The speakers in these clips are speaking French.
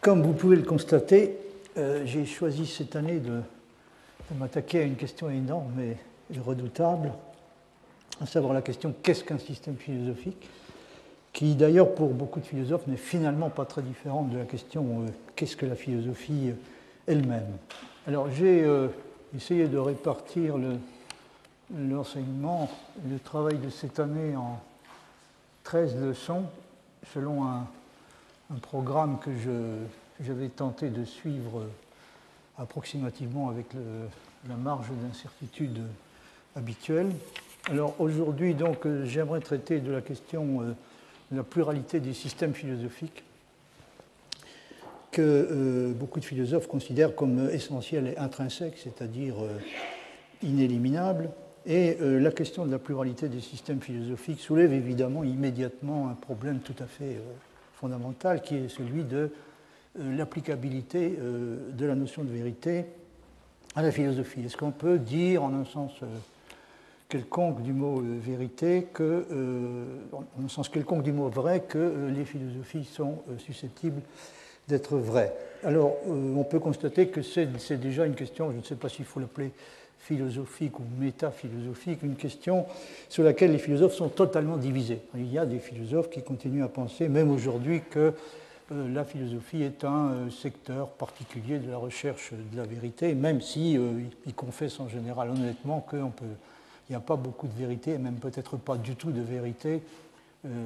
Comme vous pouvez le constater, euh, j'ai choisi cette année de, m'attaquer à une question énorme et redoutable, à savoir la question qu'est-ce qu'un système philosophique? qui d'ailleurs pour beaucoup de philosophes n'est finalement pas très différente de la question euh, qu'est-ce que la philosophie elle-même? Alors j'ai essayé de répartir l'enseignement, le travail de cette année en 13 leçons selon un, programme que j'avais tenté de suivre approximativement avec la marge d'incertitude habituelle. Alors aujourd'hui, donc, j'aimerais traiter de la question euh, de la pluralité des systèmes philosophiques que euh, beaucoup de philosophes considèrent comme essentiels et intrinsèques, c'est-à-dire euh, inéliminables. Et euh, la question de la pluralité des systèmes philosophiques soulève évidemment immédiatement un problème tout à fait euh, fondamental qui est celui de euh, l'applicabilité de la notion de vérité à la philosophie. Est-ce qu'on peut dire en un sens quelconque du mot vérité que, en un sens quelconque du mot vrai, que les philosophies sont susceptibles d'être vraies? Alors, on peut constater que c'est déjà une question, je ne sais pas s'il faut l'appeler philosophique ou métaphilosophique, une question sur laquelle les philosophes sont totalement divisés. Il y a des philosophes qui continuent à penser, même aujourd'hui, que euh, la philosophie est un euh, secteur particulier de la recherche de la vérité, même si euh, ils confessent en général honnêtement qu'il n'y a pas beaucoup de vérité, et même peut-être pas du tout de vérité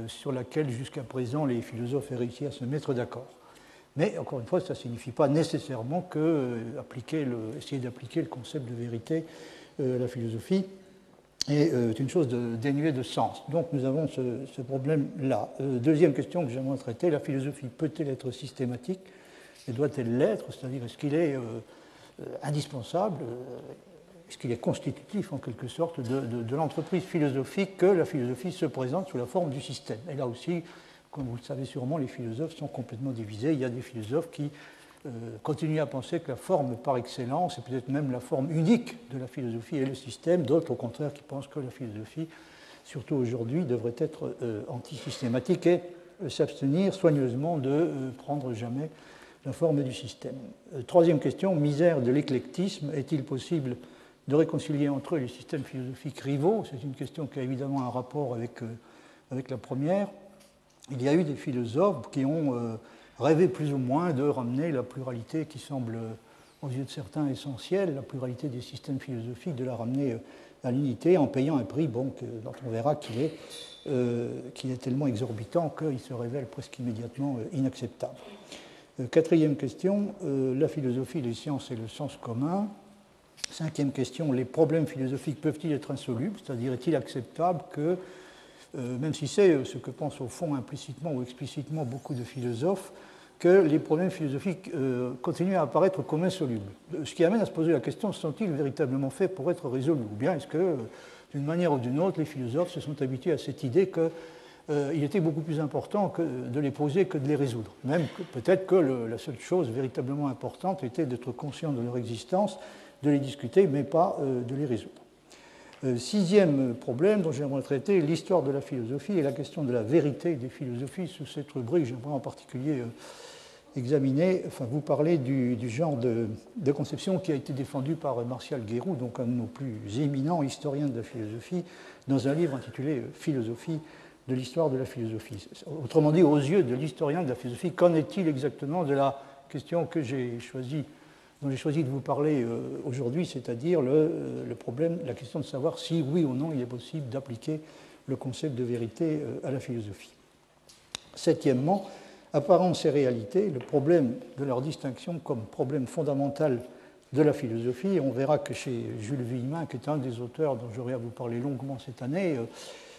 sur laquelle jusqu'à présent les philosophes aient réussi à se mettre d'accord. Mais encore une fois, ça ne signifie pas nécessairement que euh, essayer d'appliquer le concept de vérité euh, à la philosophie est euh, une chose de, dénuée de sens. Donc nous avons ce, problème-là. deuxième question que j'aimerais traiter, la philosophie peut-elle être systématique et doit-elle l'être? C'est-à-dire est-ce qu'il est, indispensable est-ce qu'il est constitutif en quelque sorte de, de l'entreprise philosophique que la philosophie se présente sous la forme du système? Et là aussi, comme vous le savez sûrement, les philosophes sont complètement divisés. Il y a des philosophes qui euh, continuent à penser que la forme par excellence, et peut-être même la forme unique de la philosophie est le système. D'autres, au contraire, qui pensent que la philosophie, surtout aujourd'hui, devrait être euh, antisystématique et euh, s'abstenir soigneusement de prendre jamais la forme du système. troisième question, misère de l'éclectisme. Est-il possible de réconcilier entre eux les systèmes philosophiques rivaux? C'est une question qui a évidemment un rapport avec, avec la première il y a eu des philosophes qui ont euh, rêvé plus ou moins de ramener la pluralité qui semble, aux yeux de certains, essentielle, la pluralité des systèmes philosophiques, de la ramener euh, à l'unité en payant un prix bon, dont on verra qu'il est, euh, est, tellement exorbitant qu'il se révèle presque immédiatement inacceptable. quatrième question, la philosophie, les sciences et le sens commun. Cinquième question, les problèmes philosophiques peuvent-ils être insolubles? C'est-à-dire, est-il acceptable que euh, même si c'est euh, ce que pensent au fond implicitement ou explicitement beaucoup de philosophes, que les problèmes philosophiques euh, continuent à apparaître comme insolubles. Ce qui amène à se poser la question, sont-ils véritablement faits pour être résolus? Ou bien est-ce que, d'une manière ou d'une autre, les philosophes se sont habitués à cette idée qu'il était beaucoup plus important de les poser que de les résoudre? Même peut-être que la seule chose véritablement importante était d'être conscient de leur existence, de les discuter, mais pas de les résoudre. Euh, sixième problème dont j'aimerais traiter, l'histoire de la philosophie et la question de la vérité des philosophies. Sous cette rubrique, j'aimerais en particulier euh, examiner, enfin vous parler du, genre de, conception qui a été défendu par Martial Guéroux, donc un de nos plus éminents historiens de la philosophie, dans un livre intitulé euh, Philosophie de l'histoire de la philosophie. Autrement dit, aux yeux de l'historien de la philosophie, qu'en est-il exactement de la question que j'ai choisi dont j'ai choisi de vous parler euh, aujourd'hui, c'est-à-dire euh, le, problème, la question de savoir si oui ou non il est possible d'appliquer le concept de vérité euh, à la philosophie. Septièmement, apparence et réalité, le problème de leur distinction comme problème fondamental de la philosophie. On verra que chez Jules Villemin, qui est un des auteurs dont j'aurai à vous parler longuement cette année,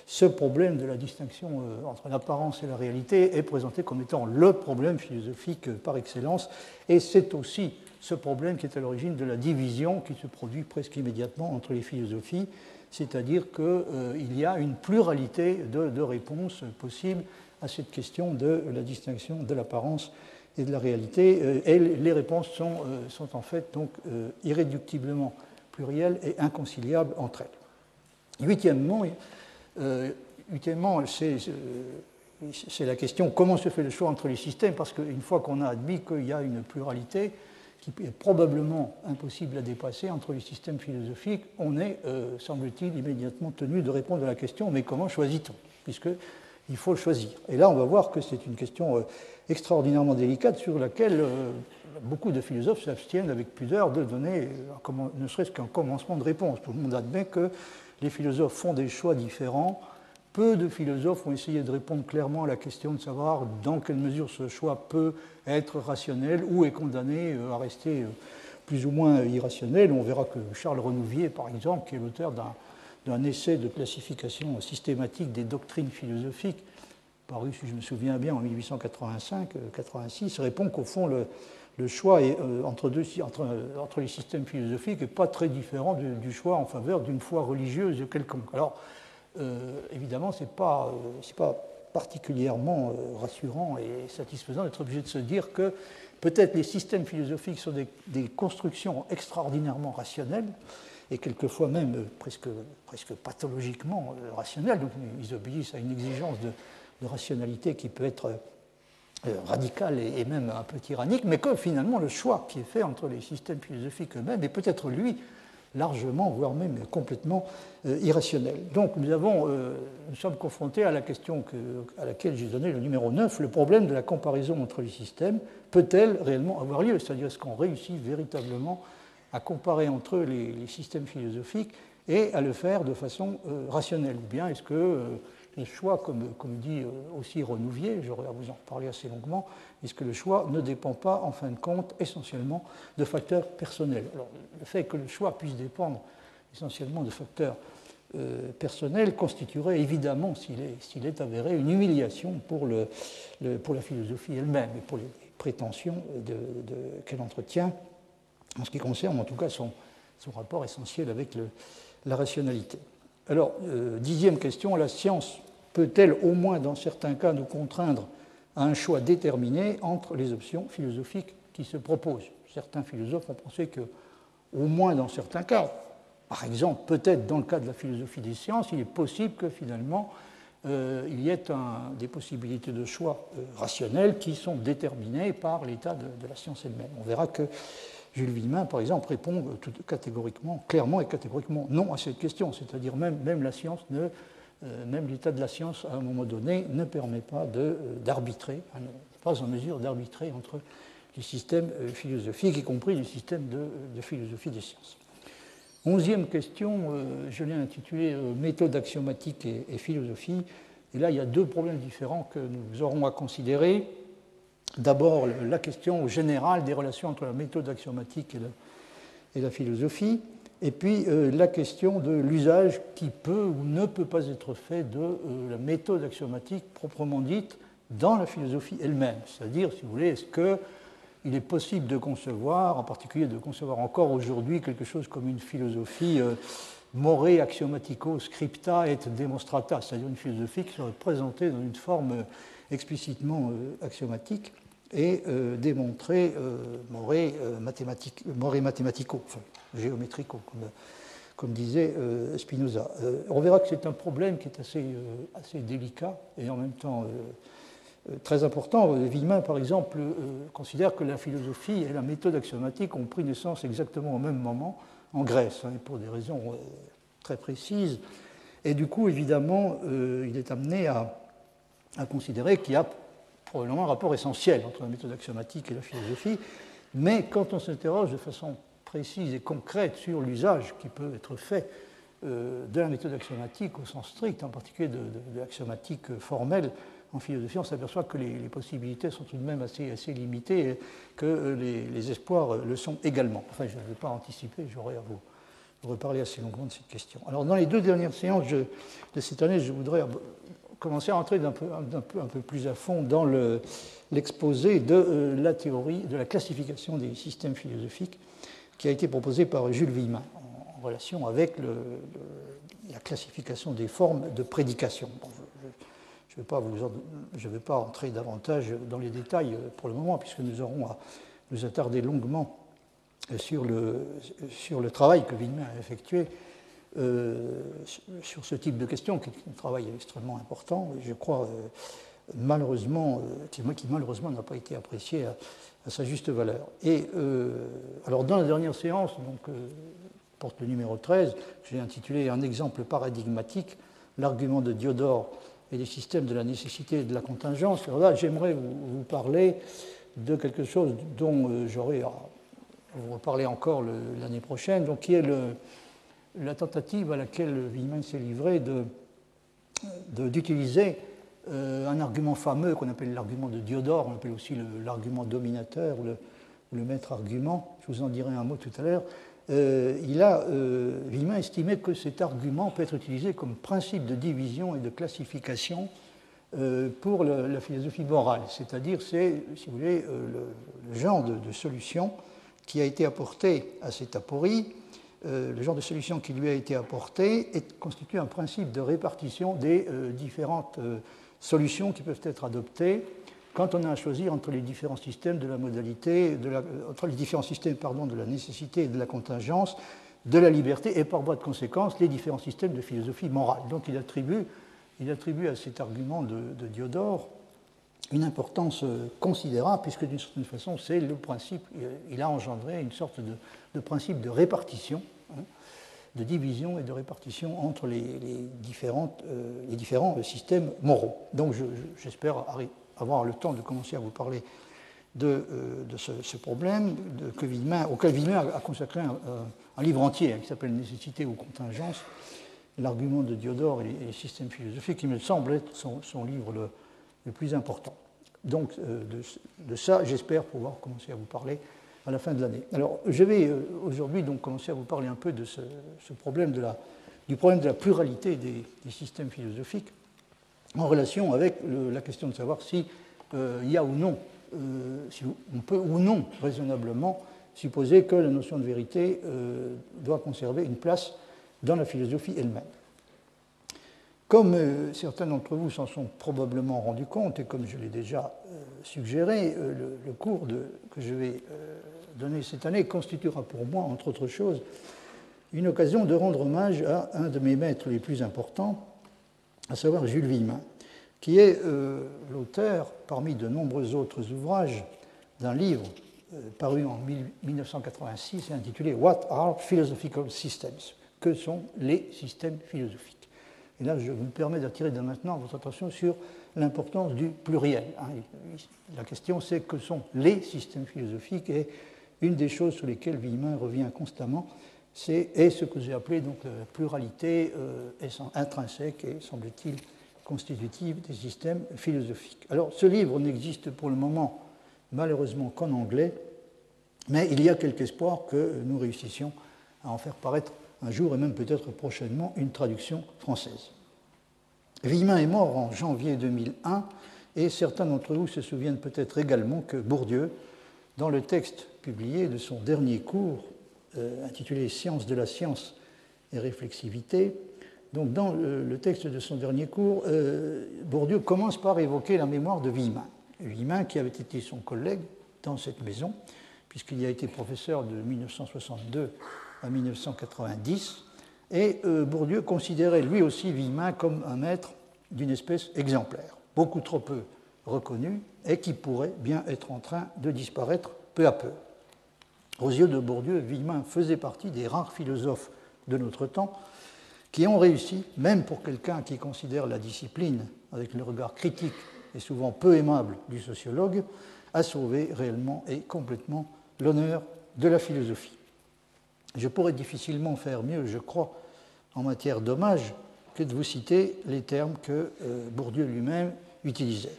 ce problème de la distinction entre l'apparence et la réalité est présenté comme étant le problème philosophique par excellence, et c'est aussi ce problème qui est à l'origine de la division qui se produit presque immédiatement entre les philosophies, c'est-à-dire qu'il euh, y a une pluralité de, réponses possibles à cette question de la distinction de l'apparence et de la réalité. Euh, et les réponses sont, euh, sont en fait donc irréductiblement plurielles et inconciliables entre elles. Huitièmement, huitièmement c'est la question comment se fait le choix entre les systèmes, parce qu'une fois qu'on a admis qu'il y a une pluralité qui est probablement impossible à dépasser entre les systèmes philosophiques, on est, euh, semble-t-il, immédiatement tenu de répondre à la question mais comment choisit-on? Puisqu'il faut choisir. Et là, on va voir que c'est une question euh, extraordinairement délicate sur laquelle euh, beaucoup de philosophes s'abstiennent avec pudeur de donner ne serait-ce qu'un commencement de réponse. Tout le monde admet que les philosophes font des choix différents peu de philosophes ont essayé de répondre clairement à la question de savoir dans quelle mesure ce choix peut être rationnel ou est condamné euh, à rester euh, plus ou moins irrationnel. On verra que Charles Renouvier, par exemple, qui est l'auteur d'un essai de classification systématique des doctrines philosophiques, paru, si je me souviens bien, en 1885-86, répond qu'au fond, le, choix euh, entre, les systèmes philosophiques n'est pas très différent du, choix en faveur d'une foi religieuse quelconque. Euh, évidemment, ce n'est pas, euh, pas, particulièrement euh, rassurant et satisfaisant d'être obligé de se dire que peut-être les systèmes philosophiques sont des, constructions extraordinairement rationnelles et quelquefois même presque, presque pathologiquement rationnelles. Donc ils obéissent à une exigence de, rationalité qui peut être radicale et, même un peu tyrannique, mais que finalement le choix qui est fait entre les systèmes philosophiques eux-mêmes est peut-être lui largement, voire même complètement euh, irrationnel. Donc nous, avons, euh, nous sommes confrontés à la question à laquelle j'ai donné le numéro 9, le problème de la comparaison entre les systèmes. Peut-elle réellement avoir lieu? C'est-à-dire est-ce qu'on réussit véritablement à comparer entre eux les, systèmes philosophiques et à le faire de façon euh, rationnelle? Ou bien est-ce que le choix, comme, dit aussi Renouvier, j'aurais à vous en reparler assez longuement, est-ce que le choix ne dépend pas, en fin de compte, essentiellement de facteurs personnels? Le fait que le choix puisse dépendre essentiellement de facteurs euh, personnels constituerait évidemment, s'il est, avéré, une humiliation pour, la philosophie elle-même et pour les prétentions qu'elle entretient en ce qui concerne en tout cas son, rapport essentiel avec la rationalité. Alors, euh, dixième question, la science peut-elle au moins dans certains cas nous contraindre à un choix déterminé entre les options philosophiques qui se proposent? Certains philosophes ont pensé que, au moins dans certains cas, par exemple, peut-être dans le cas de la philosophie des sciences, il est possible que finalement euh, il y ait des possibilités de choix euh, rationnels qui sont déterminées par l'état de, la science elle-même. On verra que Jules Villemin, par exemple, répond euh, catégoriquement, clairement et catégoriquement non à cette question, c'est-à-dire même, la science euh, même l'état de la science, à un moment donné, ne permet pas euh, d'arbitrer, pas en mesure d'arbitrer entre les systèmes philosophiques, y compris les systèmes de, philosophie des sciences. Onzième question, je l'ai intitulée Méthode axiomatique et, philosophie. Et là, il y a deux problèmes différents que nous aurons à considérer. D'abord, la question générale des relations entre la méthode axiomatique et la philosophie. Et puis euh, la question de l'usage qui peut ou ne peut pas être fait de euh, la méthode axiomatique proprement dite dans la philosophie elle-même. C'est-à-dire, si vous voulez, est-ce qu'il est possible de concevoir, en particulier de concevoir encore aujourd'hui quelque chose comme une philosophie euh, more axiomatico scripta et demonstrata, c'est-à-dire une philosophie qui serait présentée dans une forme explicitement axiomatique et euh, démontrer euh, moré, euh, mathématico, géométrico, comme, disait Spinoza. on verra que c'est un problème qui est assez, assez délicat et en même temps très important. Villemin, par exemple, considère que la philosophie et la méthode axiomatique ont pris naissance exactement au même moment en Grèce, hein, pour des raisons très précises. Et du coup, évidemment, il est amené à, à considérer qu'il y a probablement un rapport essentiel entre la méthode axiomatique et la philosophie, mais quand on s'interroge de façon précise et concrète sur l'usage qui peut être fait euh, de la méthode axiomatique au sens strict, en particulier de, l'axiomatique formelle en philosophie, on s'aperçoit que les, possibilités sont tout de même assez, limitées et que euh, les, espoirs le sont également. Enfin, je ne vais pas anticiper, j'aurai à vous, reparler assez longuement de cette question. Alors, dans les deux dernières séances de cette année, je voudrais commencer à entrer un peu, peu, un peu plus à fond dans l'exposé de euh, la théorie de la classification des systèmes philosophiques qui a été proposé par Jules Villemin en, relation avec la classification des formes de prédication. je ne vais, vais pas entrer davantage dans les détails pour le moment, puisque nous aurons à nous attarder longuement sur le, sur le travail que Villemin a effectué euh, sur ce type de questions, qui est un travail extrêmement important, je crois, malheureusement, qui, malheureusement n'a pas été apprécié à, sa juste valeur. Et alors dans la dernière séance, donc porte le numéro 13, j'ai intitulé un exemple paradigmatique, l'argument de Diodore et les systèmes de la nécessité et de la contingence. Alors là, j'aimerais vous, parler de quelque chose dont euh, j'aurai à vous reparler encore l'année prochaine, donc qui est le, la tentative à laquelle Wiemann s'est livré d'utiliser de, euh, un argument fameux qu'on appelle l'argument de Diodore, on appelle aussi l'argument dominateur le, le maître argument, je vous en dirai un mot tout à l'heure, euh, il a, euh, estimé que cet argument peut être utilisé comme principe de division et de classification pour la philosophie morale, c'est-à-dire c'est, si vous voulez, le, genre de, solution qui a été apporté à cette aporie, le genre de solution qui lui a été apporté constitue un principe de répartition des différentes solutions qui peuvent être adoptées quand on a à choisir entre les différents systèmes de la modalité, entre les différents systèmes pardon, de la nécessité et de la contingence, de la liberté et par voie de conséquence les différents systèmes de philosophie morale. Donc il attribue, il attribue à cet argument de, Diodore une importance euh, considérable, puisque d'une certaine façon, c'est le principe, il a engendré une sorte de, principe de répartition, hein, de division et de répartition entre les, différentes, euh, les différents systèmes moraux. Donc j'espère avoir le temps de commencer à vous parler de, euh, ce, problème de, que auquel Villemin a, consacré un, livre entier hein, qui s'appelle Nécessité ou contingence, l'argument de Diodore et les, systèmes philosophiques, qui me semble être son, livre le, plus important. Donc euh, de, ça, j'espère pouvoir commencer à vous parler à la fin de l'année. Alors je vais euh, aujourd'hui donc commencer à vous parler un peu de ce, problème du problème de la pluralité des systèmes philosophiques en relation avec la question de savoir si euh, il y a ou non, si on peut ou non raisonnablement supposer que la notion de vérité doit conserver une place dans la philosophie elle-même. Comme certains d'entre vous s'en sont probablement rendus compte, et comme je l'ai déjà suggéré, le, cours que je vais donner cette année constituera pour moi, entre autres choses, une occasion de rendre hommage à un de mes maîtres les plus importants, à savoir Jules Villemin, qui est euh, l'auteur, parmi de nombreux autres ouvrages, d'un livre euh, paru en 1986 intitulé What are philosophical systems? Que sont les systèmes philosophiques? Là, je me permets d'attirer dès maintenant votre attention sur l'importance du pluriel. Hein. La question, c'est que sont les systèmes philosophiques et une des choses sur lesquelles Villemin revient constamment, c'est ce que j'ai appelé donc la pluralité euh, intrinsèque et, semble-t-il, constitutive des systèmes philosophiques. Alors, ce livre n'existe pour le moment, malheureusement, qu'en anglais, mais il y a quelque espoir que nous réussissions à en faire paraître un jour et même peut-être prochainement une traduction française. Villemin est mort en janvier 2001 et certains d'entre vous se souviennent peut-être également que Bourdieu, dans le texte publié de son dernier cours euh, intitulé Science de la science et réflexivité. Donc, dans le, texte de son dernier cours, euh, Bourdieu commence par évoquer la mémoire de Villemin. Villemin, qui avait été son collègue dans cette maison, puisqu'il a été professeur de 1962 à 1990. Et euh, Bourdieu considérait lui aussi Villemin comme un maître d'une espèce exemplaire, beaucoup trop peu reconnu et qui pourrait bien être en train de disparaître peu à peu. Aux yeux de Bourdieu, Villemin faisait partie des rares philosophes de notre temps qui ont réussi, même pour quelqu'un qui considère la discipline avec le regard critique et souvent peu aimable du sociologue, à sauver réellement et complètement l'honneur de la philosophie. Je pourrais difficilement faire mieux, je crois, en matière d'hommage, que de vous citer les termes que euh, Bourdieu lui-même utilisait.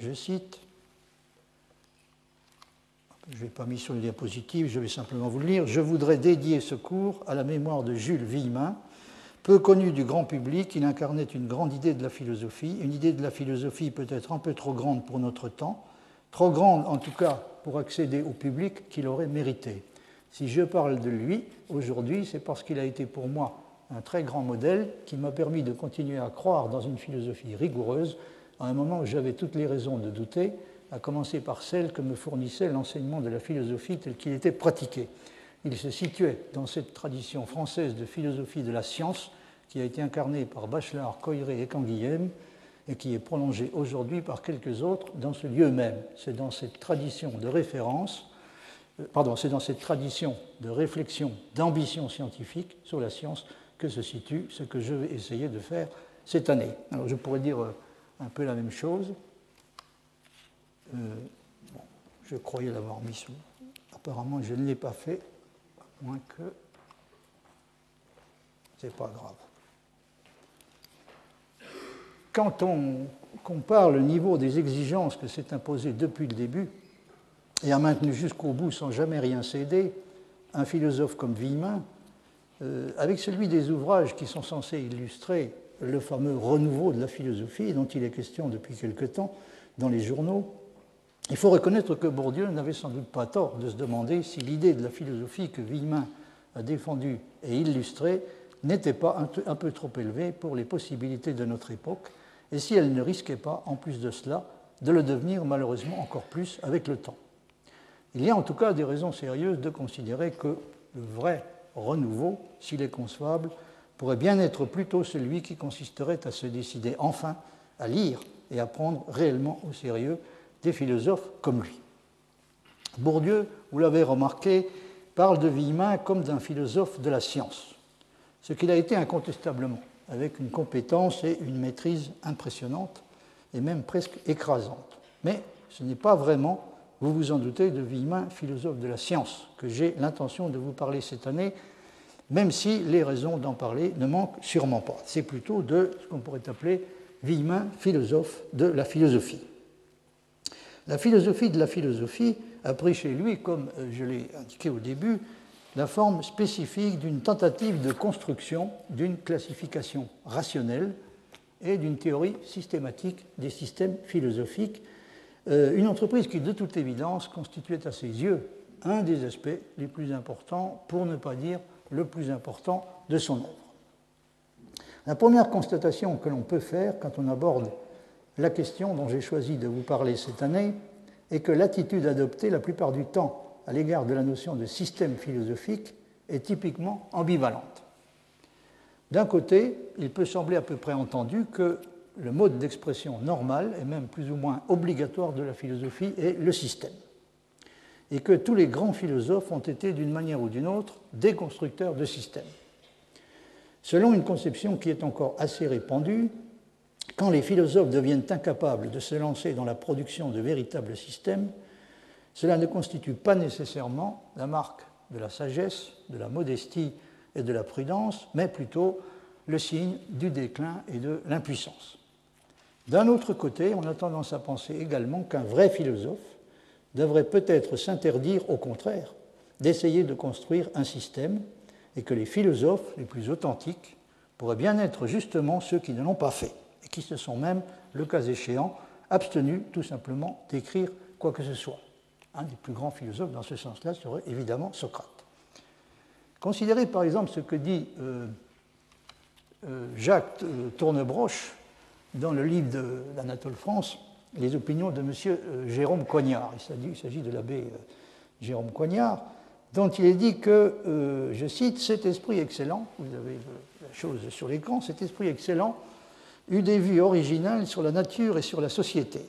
Je cite je n'ai pas mis sur les diapositives, je vais simplement vous le lire. Je voudrais dédier ce cours à la mémoire de Jules Villemin. Peu connu du grand public, il incarnait une grande idée de la philosophie, une idée de la philosophie peut-être un peu trop grande pour notre temps, trop grande en tout cas pour accéder au public qu'il aurait mérité. Si je parle de lui aujourd'hui, c'est parce qu'il a été pour moi un très grand modèle qui m'a permis de continuer à croire dans une philosophie rigoureuse à un moment où j'avais toutes les raisons de douter à commencer par celle que me fournissait l'enseignement de la philosophie tel qu'il était pratiqué. Il se situait dans cette tradition française de philosophie de la science qui a été incarnée par Bachelard, Coiré et Canguilhem et qui est prolongé aujourd'hui par quelques autres dans ce lieu même. C'est dans cette tradition de référence, pardon, c'est dans cette tradition de réflexion, d'ambition scientifique sur la science que se situe ce que je vais essayer de faire cette année. Alors je pourrais dire euh, un peu la même chose. Euh, je croyais l'avoir mis sous. Apparemment, je ne l'ai pas fait, à moins que. C'est pas grave. Quand on compare le niveau des exigences que s'est imposé depuis le début et a maintenu jusqu'au bout sans jamais rien céder, un philosophe comme Villemin, euh, avec celui des ouvrages qui sont censés illustrer le fameux renouveau de la philosophie dont il est question depuis quelque temps dans les journaux, il faut reconnaître que Bourdieu n'avait sans doute pas tort de se demander si l'idée de la philosophie que Villemin a défendue et illustrée n'était pas un peu trop élevée pour les possibilités de notre époque et si elle ne risquait pas, en plus de cela, de le devenir malheureusement encore plus avec le temps. Il y a en tout cas des raisons sérieuses de considérer que le vrai renouveau, s'il est concevable, pourrait bien être plutôt celui qui consisterait à se décider enfin à lire et à prendre réellement au sérieux des philosophes comme lui. Bourdieu, vous l'avez remarqué, parle de Villemin comme d'un philosophe de la science, ce qu'il a été incontestablement avec une compétence et une maîtrise impressionnantes et même presque écrasantes. Mais ce n'est pas vraiment, vous vous en doutez, de Villemin, philosophe de la science, que j'ai l'intention de vous parler cette année, même si les raisons d'en parler ne manquent sûrement pas. C'est plutôt de ce qu'on pourrait appeler Villemin, philosophe de la philosophie. La philosophie de la philosophie a pris chez lui, comme je l'ai indiqué au début, la forme spécifique d'une tentative de construction d'une classification rationnelle et d'une théorie systématique des systèmes philosophiques, euh, une entreprise qui, de toute évidence, constituait à ses yeux un des aspects les plus importants, pour ne pas dire le plus important, de son œuvre. La première constatation que l'on peut faire quand on aborde la question dont j'ai choisi de vous parler cette année est que l'attitude adoptée la plupart du temps à l'égard de la notion de système philosophique est typiquement ambivalente. D'un côté, il peut sembler à peu près entendu que le mode d'expression normal et même plus ou moins obligatoire de la philosophie est le système, et que tous les grands philosophes ont été d'une manière ou d'une autre des constructeurs de systèmes. Selon une conception qui est encore assez répandue, quand les philosophes deviennent incapables de se lancer dans la production de véritables systèmes, cela ne constitue pas nécessairement la marque de la sagesse, de la modestie et de la prudence, mais plutôt le signe du déclin et de l'impuissance. D'un autre côté, on a tendance à penser également qu'un vrai philosophe devrait peut-être s'interdire, au contraire, d'essayer de construire un système, et que les philosophes les plus authentiques pourraient bien être justement ceux qui ne l'ont pas fait, et qui se sont même, le cas échéant, abstenus tout simplement d'écrire quoi que ce soit un des plus grands philosophes dans ce sens-là serait évidemment Socrate. Considérez par exemple ce que dit euh, euh, Jacques euh, Tournebroche dans le livre d'Anatole France, Les opinions de M. Jérôme Coignard. Il s'agit de l'abbé Jérôme Coignard, dont il est dit que, je cite, cet esprit excellent, vous avez la chose sur l'écran, cet esprit excellent eut des vues originales sur la nature et sur la société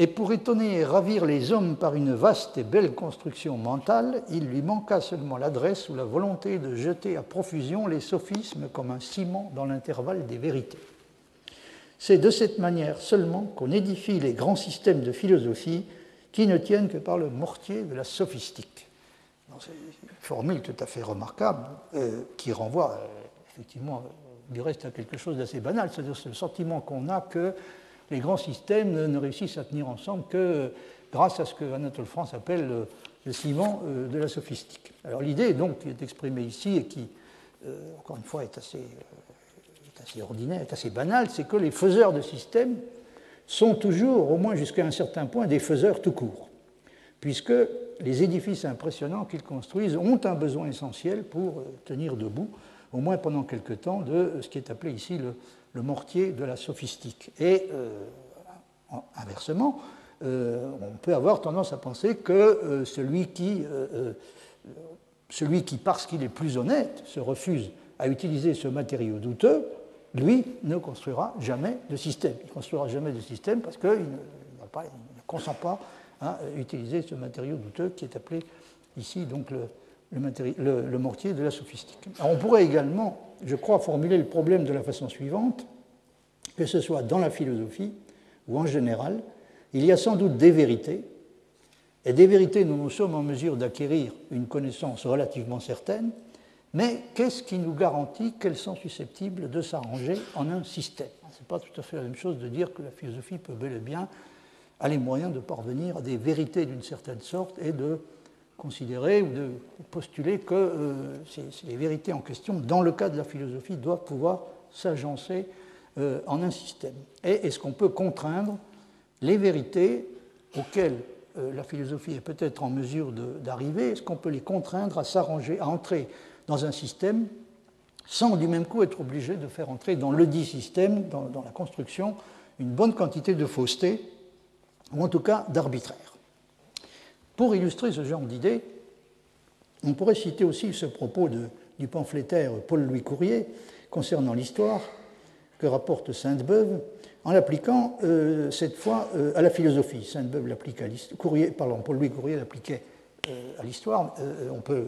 et pour étonner et ravir les hommes par une vaste et belle construction mentale, il lui manqua seulement l'adresse ou la volonté de jeter à profusion les sophismes comme un ciment dans l'intervalle des vérités. C'est de cette manière seulement qu'on édifie les grands systèmes de philosophie qui ne tiennent que par le mortier de la sophistique. C'est une formule tout à fait remarquable euh, qui renvoie euh, effectivement du reste à quelque chose d'assez banal, c'est-à-dire ce sentiment qu'on a que les grands systèmes ne réussissent à tenir ensemble que grâce à ce que Anatole France appelle le ciment euh, de la sophistique. Alors l'idée donc qui est exprimée ici et qui, euh, encore une fois, est assez, euh, assez ordinaire, assez banale, c'est que les faiseurs de systèmes sont toujours, au moins jusqu'à un certain point, des faiseurs tout court, puisque les édifices impressionnants qu'ils construisent ont un besoin essentiel pour tenir debout, au moins pendant quelque temps, de ce qui est appelé ici le, mortier de la sophistique. Et euh, inversement, euh, on peut avoir tendance à penser que euh, celui, qui, celui qui, parce qu'il est plus honnête, se refuse à utiliser ce matériau douteux, lui, ne construira jamais de système. Il ne construira jamais de système parce qu'il ne, consent pas à utiliser ce matériau douteux qui est appelé ici le, mortier de la sophistique. on pourrait également, je crois, formuler le problème de la façon suivante, que ce soit dans la philosophie ou en général, il y a sans doute des vérités, et des vérités dont nous sommes en mesure d'acquérir une connaissance relativement certaine, mais qu'est-ce qui nous garantit qu'elles sont susceptibles de s'arranger en un système? Ce n'est pas tout à fait la même chose de dire que la philosophie peut bel et bien a les moyens de parvenir à des vérités d'une certaine sorte et de considérer ou de postuler que euh, ces, vérités en question, dans le cas de la philosophie, doivent pouvoir s'agencer euh, en un système. Et est-ce qu'on peut contraindre les vérités auxquelles euh, la philosophie est peut-être en mesure d'arriver, est-ce qu'on peut les contraindre à s'arranger, à entrer dans un système sans du même coup être obligé de faire entrer dans le dit système, dans, la construction, une bonne quantité de fausseté, ou en tout cas d'arbitraire. Pour illustrer ce genre d'idée, on pourrait citer aussi ce propos du pamphlétaire Paul-Louis Courrier concernant l'histoire que rapporte Sainte-Beuve, en l'appliquant euh, cette fois euh, à la philosophie. Sainte-Beuve l'applique à l'histoire, Paul-Louis Courrier l'appliquait euh, à l'histoire, on peut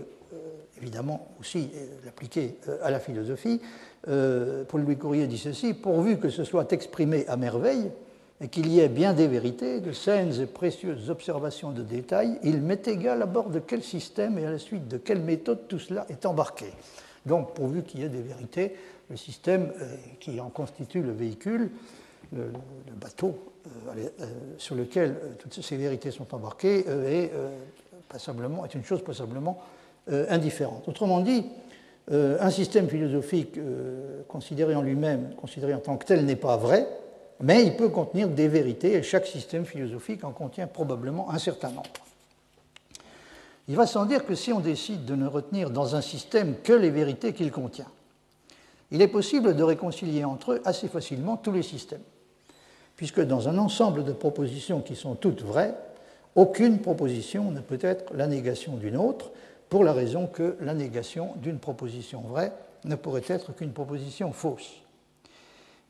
évidemment aussi l'appliquer à la philosophie. Paul-Louis Courrier dit ceci, pourvu que ce soit exprimé à merveille, et qu'il y ait bien des vérités, de saines et précieuses observations de détails, il m'est égal à bord de quel système et à la suite de quelle méthode tout cela est embarqué. Donc, pourvu qu'il y ait des vérités, le système euh, qui en constitue le véhicule, le, bateau euh, euh, sur lequel toutes ces vérités sont embarquées, est, passablement, est une chose passablement indifférente. Autrement dit, un système philosophique considéré en lui-même, considéré en tant que tel, n'est pas vrai, mais il peut contenir des vérités, et chaque système philosophique en contient probablement un certain nombre. Il va sans dire que si on décide de ne retenir dans un système que les vérités qu'il contient, il est possible de réconcilier entre eux assez facilement tous les systèmes, puisque dans un ensemble de propositions qui sont toutes vraies, aucune proposition ne peut être la négation d'une autre, pour la raison que la négation d'une proposition vraie ne pourrait être qu'une proposition fausse.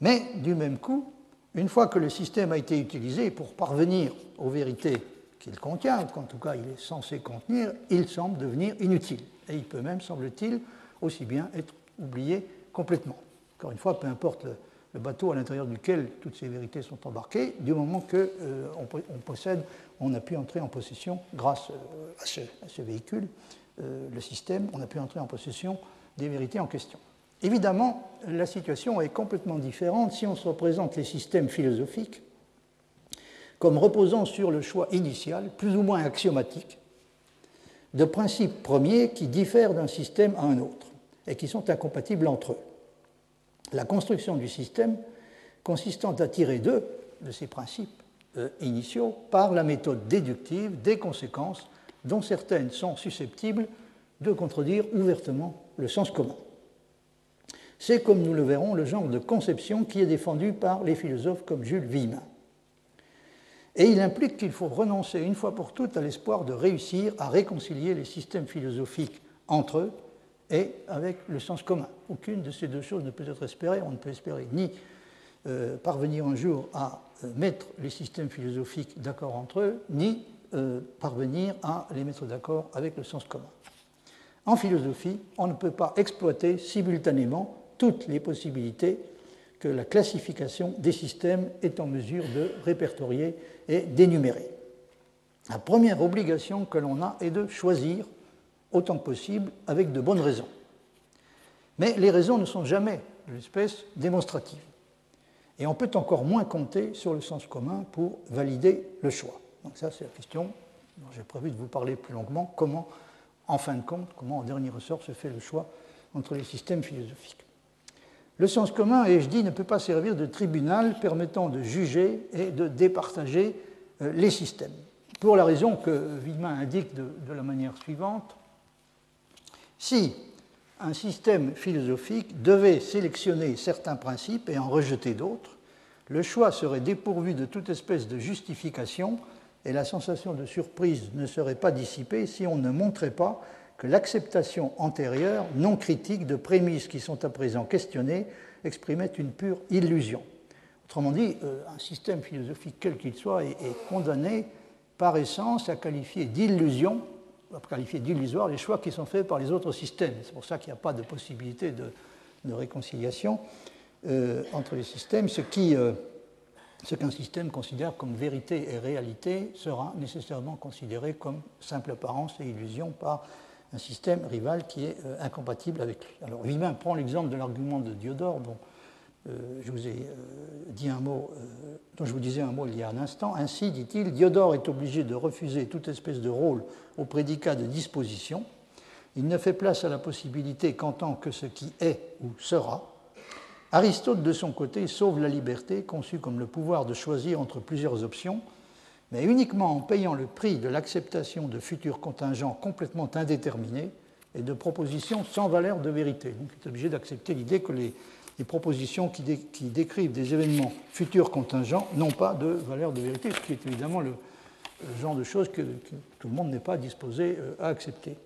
Mais du même coup, une fois que le système a été utilisé pour parvenir aux vérités qu'il contient, ou qu'en tout cas il est censé contenir, il semble devenir inutile. Et il peut même, semble-t-il, aussi bien être oublié complètement. Encore une fois, peu importe le, bateau à l'intérieur duquel toutes ces vérités sont embarquées, du moment qu'on euh, on possède, on a pu entrer en possession, grâce euh, à ce, véhicule, euh, le système, on a pu entrer en possession des vérités en question. Évidemment, la situation est complètement différente si on se représente les systèmes philosophiques comme reposant sur le choix initial, plus ou moins axiomatique, de principes premiers qui diffèrent d'un système à un autre et qui sont incompatibles entre eux. La construction du système consistant à tirer d'eux, de ces principes euh, initiaux, par la méthode déductive des conséquences dont certaines sont susceptibles de contredire ouvertement le sens commun. C'est, comme nous le verrons, le genre de conception qui est défendu par les philosophes comme Jules Villemin. Et il implique qu'il faut renoncer une fois pour toutes à l'espoir de réussir à réconcilier les systèmes philosophiques entre eux et avec le sens commun. Aucune de ces deux choses ne peut être espérée. On ne peut espérer ni euh, parvenir un jour à euh, mettre les systèmes philosophiques d'accord entre eux, ni euh, parvenir à les mettre d'accord avec le sens commun. En philosophie, on ne peut pas exploiter simultanément toutes les possibilités que la classification des systèmes est en mesure de répertorier et d'énumérer. La première obligation que l'on a est de choisir autant que possible avec de bonnes raisons. Mais les raisons ne sont jamais de l'espèce démonstrative. Et on peut encore moins compter sur le sens commun pour valider le choix. Donc ça, c'est la question dont j'ai prévu de vous parler plus longuement, comment, en fin de compte, comment en dernier ressort se fait le choix entre les systèmes philosophiques. Le sens commun, et je dis, ne peut pas servir de tribunal permettant de juger et de départager euh, les systèmes. Pour la raison que Wiemann indique de, la manière suivante, si un système philosophique devait sélectionner certains principes et en rejeter d'autres, le choix serait dépourvu de toute espèce de justification et la sensation de surprise ne serait pas dissipée si on ne montrait pas que l'acceptation antérieure, non critique, de prémices qui sont à présent questionnées exprimait une pure illusion. Autrement dit, un système philosophique quel qu'il soit est, condamné par essence à qualifier d'illusion, à qualifier d'illusoire les choix qui sont faits par les autres systèmes. C'est pour ça qu'il n'y a pas de possibilité de, réconciliation entre les systèmes, ce qui ce qu'un système considère comme vérité et réalité sera nécessairement considéré comme simple apparence et illusion par un système rival qui est euh, incompatible avec lui. Alors Vimin prend l'exemple de l'argument de Diodore, euh, je vous ai euh, dit un mot, dont je vous disais un mot il y a un instant. Ainsi, dit-il, Diodore est obligé de refuser toute espèce de rôle au prédicat de disposition. Il ne fait place à la possibilité qu'en tant que ce qui est ou sera, Aristote, de son côté, sauve la liberté, conçue comme le pouvoir de choisir entre plusieurs options, mais uniquement en payant le prix de l'acceptation de futurs contingents complètement indéterminés et de propositions sans valeur de vérité. Donc il est obligé d'accepter l'idée que les, propositions qui, décrivent des événements futurs contingents n'ont pas de valeur de vérité, ce qui est évidemment le, genre de choses que, tout le monde n'est pas disposé euh, à accepter.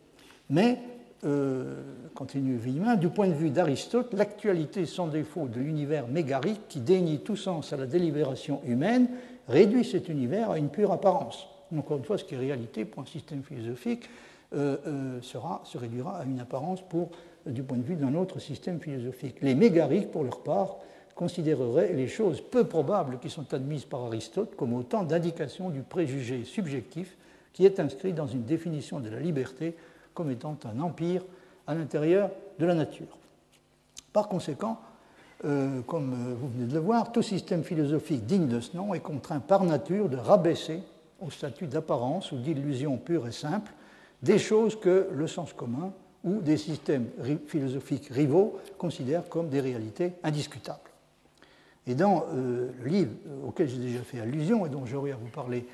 Mais euh, continue Villemin, du point de vue d'Aristote, l'actualité sans défaut de l'univers mégarique qui dénie tout sens à la délibération humaine réduit cet univers à une pure apparence. Encore une fois, ce qui est réalité pour un système philosophique euh, sera, se réduira à une apparence pour, du point de vue d'un autre système philosophique. Les mégariques, pour leur part, considéreraient les choses peu probables qui sont admises par Aristote comme autant d'indications du préjugé subjectif qui est inscrit dans une définition de la liberté comme étant un empire à l'intérieur de la nature. Par conséquent, euh, comme euh, vous venez de le voir, tout système philosophique digne de ce nom est contraint par nature de rabaisser au statut d'apparence ou d'illusion pure et simple des choses que le sens commun ou des systèmes philosophiques rivaux considèrent comme des réalités indiscutables. Et dans euh, le livre auquel j'ai déjà fait allusion et dont j'aurai à vous parler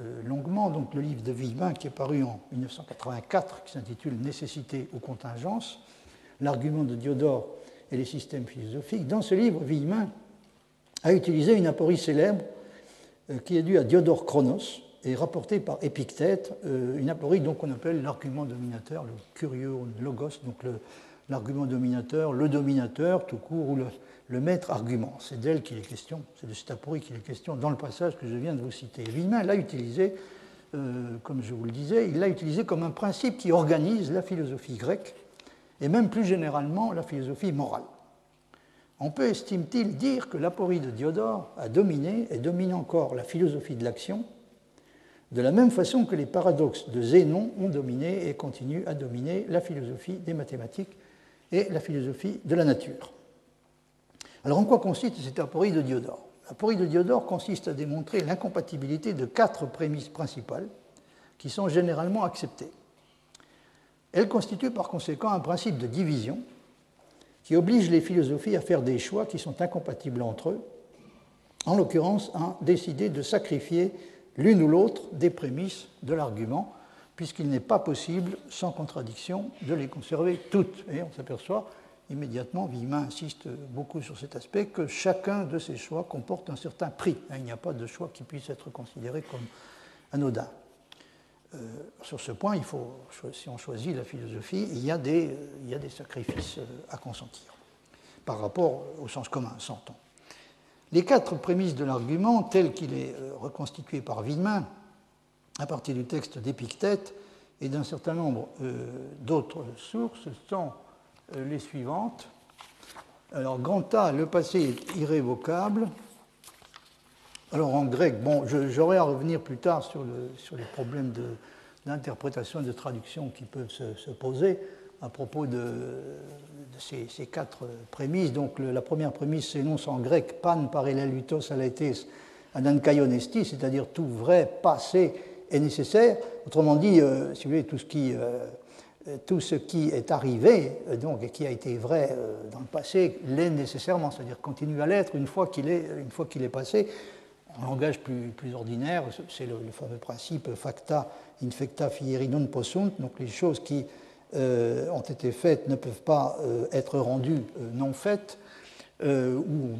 euh, longuement donc le livre de Villemin qui est paru en 1984, qui s'intitule Nécessité ou contingence, l'argument de Diodore et les systèmes philosophiques. Dans ce livre, Villemin a utilisé une aporie célèbre euh, qui est due à Diodore Chronos et rapportée par Épictète, euh, une aporie qu'on appelle l'argument dominateur, le curieux logos, donc l'argument dominateur, le dominateur tout court, ou le, maître argument. C'est d'elle qu'il est question, c'est de cet aporie qu'il est question dans le passage que je viens de vous citer. Villemin l'a utilisé, euh, comme je vous le disais, il l'a utilisé comme un principe qui organise la philosophie grecque et même plus généralement la philosophie morale. On peut, estime-t-il, dire que l'aporie de Diodore a dominé et domine encore la philosophie de l'action, de la même façon que les paradoxes de Zénon ont dominé et continuent à dominer la philosophie des mathématiques et la philosophie de la nature. Alors en quoi consiste cette aporie de Diodore? L'aporie de Diodore consiste à démontrer l'incompatibilité de quatre prémices principales qui sont généralement acceptées. Elle constitue par conséquent un principe de division qui oblige les philosophies à faire des choix qui sont incompatibles entre eux, en l'occurrence à décider de sacrifier l'une ou l'autre des prémices de l'argument, puisqu'il n'est pas possible, sans contradiction, de les conserver toutes. Et on s'aperçoit immédiatement, Villemin insiste beaucoup sur cet aspect, que chacun de ces choix comporte un certain prix. Il n'y a pas de choix qui puisse être considéré comme anodin. Euh, sur ce point, si on choisit la philosophie, il y a des, il y a des sacrifices euh, à consentir par rapport au sens commun, s'entend. Les quatre prémices de l'argument, tel qu'il est euh, reconstitué par Villemin, à partir du texte d'Épictète et d'un certain nombre d'autres sources, sont euh, les suivantes. Alors, grand le passé est irrévocable. Alors, en grec, bon, j'aurai à revenir plus tard sur les problèmes d'interprétation et de traduction qui peuvent se, poser à propos de, ces, quatre prémices. Donc, la première prémisse s'énonce en grec pan parallelitos aletes anankaion c'est-à-dire tout vrai passé est nécessaire. Autrement dit, euh, si vous voulez, tout ce qui. Euh, est arrivé, euh, donc, et qui a été vrai dans le passé, l'est nécessairement, c'est-à-dire continue à l'être une fois qu'il est, passé. En langage plus, plus ordinaire, c'est le, fameux principe facta infecta fieri non possunt, donc les choses qui euh, ont été faites ne peuvent pas être rendues non faites, ou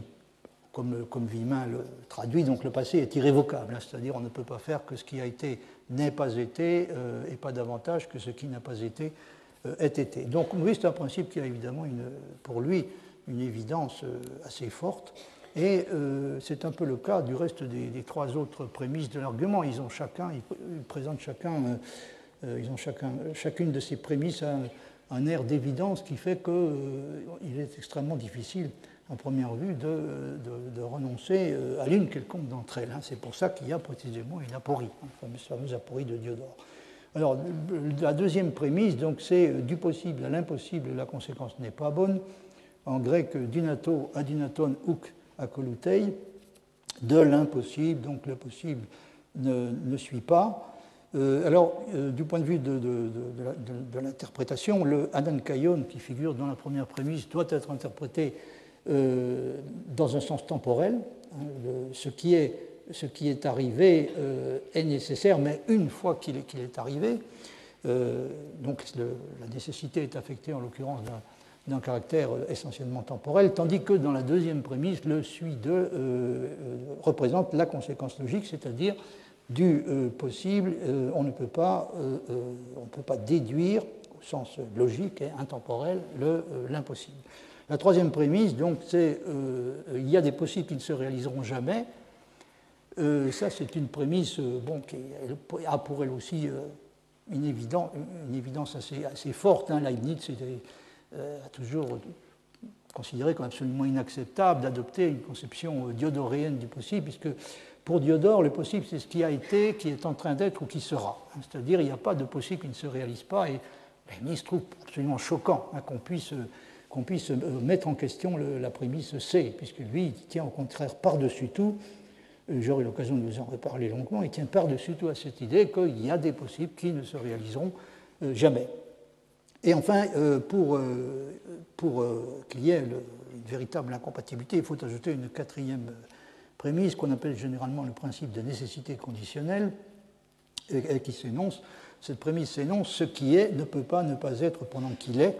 comme, comme Villemin le traduit, donc le passé est irrévocable, hein, c'est-à-dire on ne peut pas faire que ce qui a été n'ait pas été euh, et pas davantage que ce qui n'a pas été euh, ait été. Donc oui, c'est un principe qui a évidemment une, pour lui une évidence assez forte. Et c'est un peu le cas du reste des, trois autres prémices de l'argument. Ils ont chacun, ils, présentent chacun, ils ont chacun, chacune de ces prémices un, un air d'évidence qui fait qu'il est extrêmement difficile à première vue de, renoncer euh, à l'une quelconque d'entre elles. Hein. C'est pour ça qu'il y a précisément une aporie, hein, la fameuse aporie de Diodore. Alors, la deuxième prémisse, donc, c'est du possible à l'impossible, la conséquence n'est pas bonne. En grec, dynato, adinaton, uk, akolutei, de l'impossible, donc le possible ne, suit pas. Euh, alors, euh, du point de vue de, l'interprétation, le Kayon, qui figure dans la première prémisse, doit être interprété euh, dans un sens temporel. Hein, ce, qui est, arrivé est nécessaire, mais une fois qu'il est, arrivé, donc la nécessité est affectée en l'occurrence d'un caractère essentiellement temporel, tandis que dans la deuxième prémisse, le suis de représente la conséquence logique, c'est-à-dire du possible, on ne peut pas, on peut pas déduire au sens logique et intemporel l'impossible. La troisième prémisse, donc, c'est euh, y a des possibles qui ne se réaliseront jamais. Euh, ça, c'est une prémisse euh, bon, qui a pour elle aussi une, évidence, assez forte. Hein. Leibniz a toujours considéré comme absolument inacceptable d'adopter une conception diodoréenne du possible, puisque pour Diodore, le possible, c'est ce qui a été, qui est en train d'être ou qui sera. C'est-à-dire, il n'y a pas de possible qui ne se réalise pas. Et Leibniz trouve absolument choquant hein, qu'on puisse euh, mettre en question la prémisse C, puisque lui, il tient au contraire par-dessus tout, euh, j'aurai l'occasion de vous en reparler longuement, il tient par-dessus tout à cette idée qu'il y a des possibles qui ne se réaliseront euh, jamais. Et enfin, pour qu'il y ait une véritable incompatibilité, il faut ajouter une quatrième prémisse qu'on appelle généralement le principe de nécessité conditionnelle, et qui s'énonce, cette prémisse s'énonce, ce qui est ne peut pas ne pas être pendant qu'il est,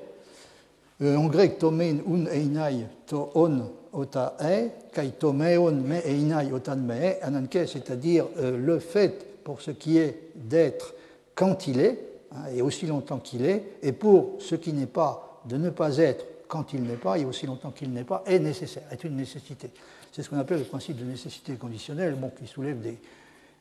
euh, en grec, tomen un einai to on e, kai tomeon me einai otan me e, ananke, c'est-à-dire euh, le fait pour ce qui est d'être quand il est, hein, et aussi longtemps qu'il est, et pour ce qui n'est pas de ne pas être quand il n'est pas, et aussi longtemps qu'il n'est pas, est nécessaire, est une nécessité. C'est ce qu'on appelle le principe de nécessité conditionnelle, bon, qui soulève des,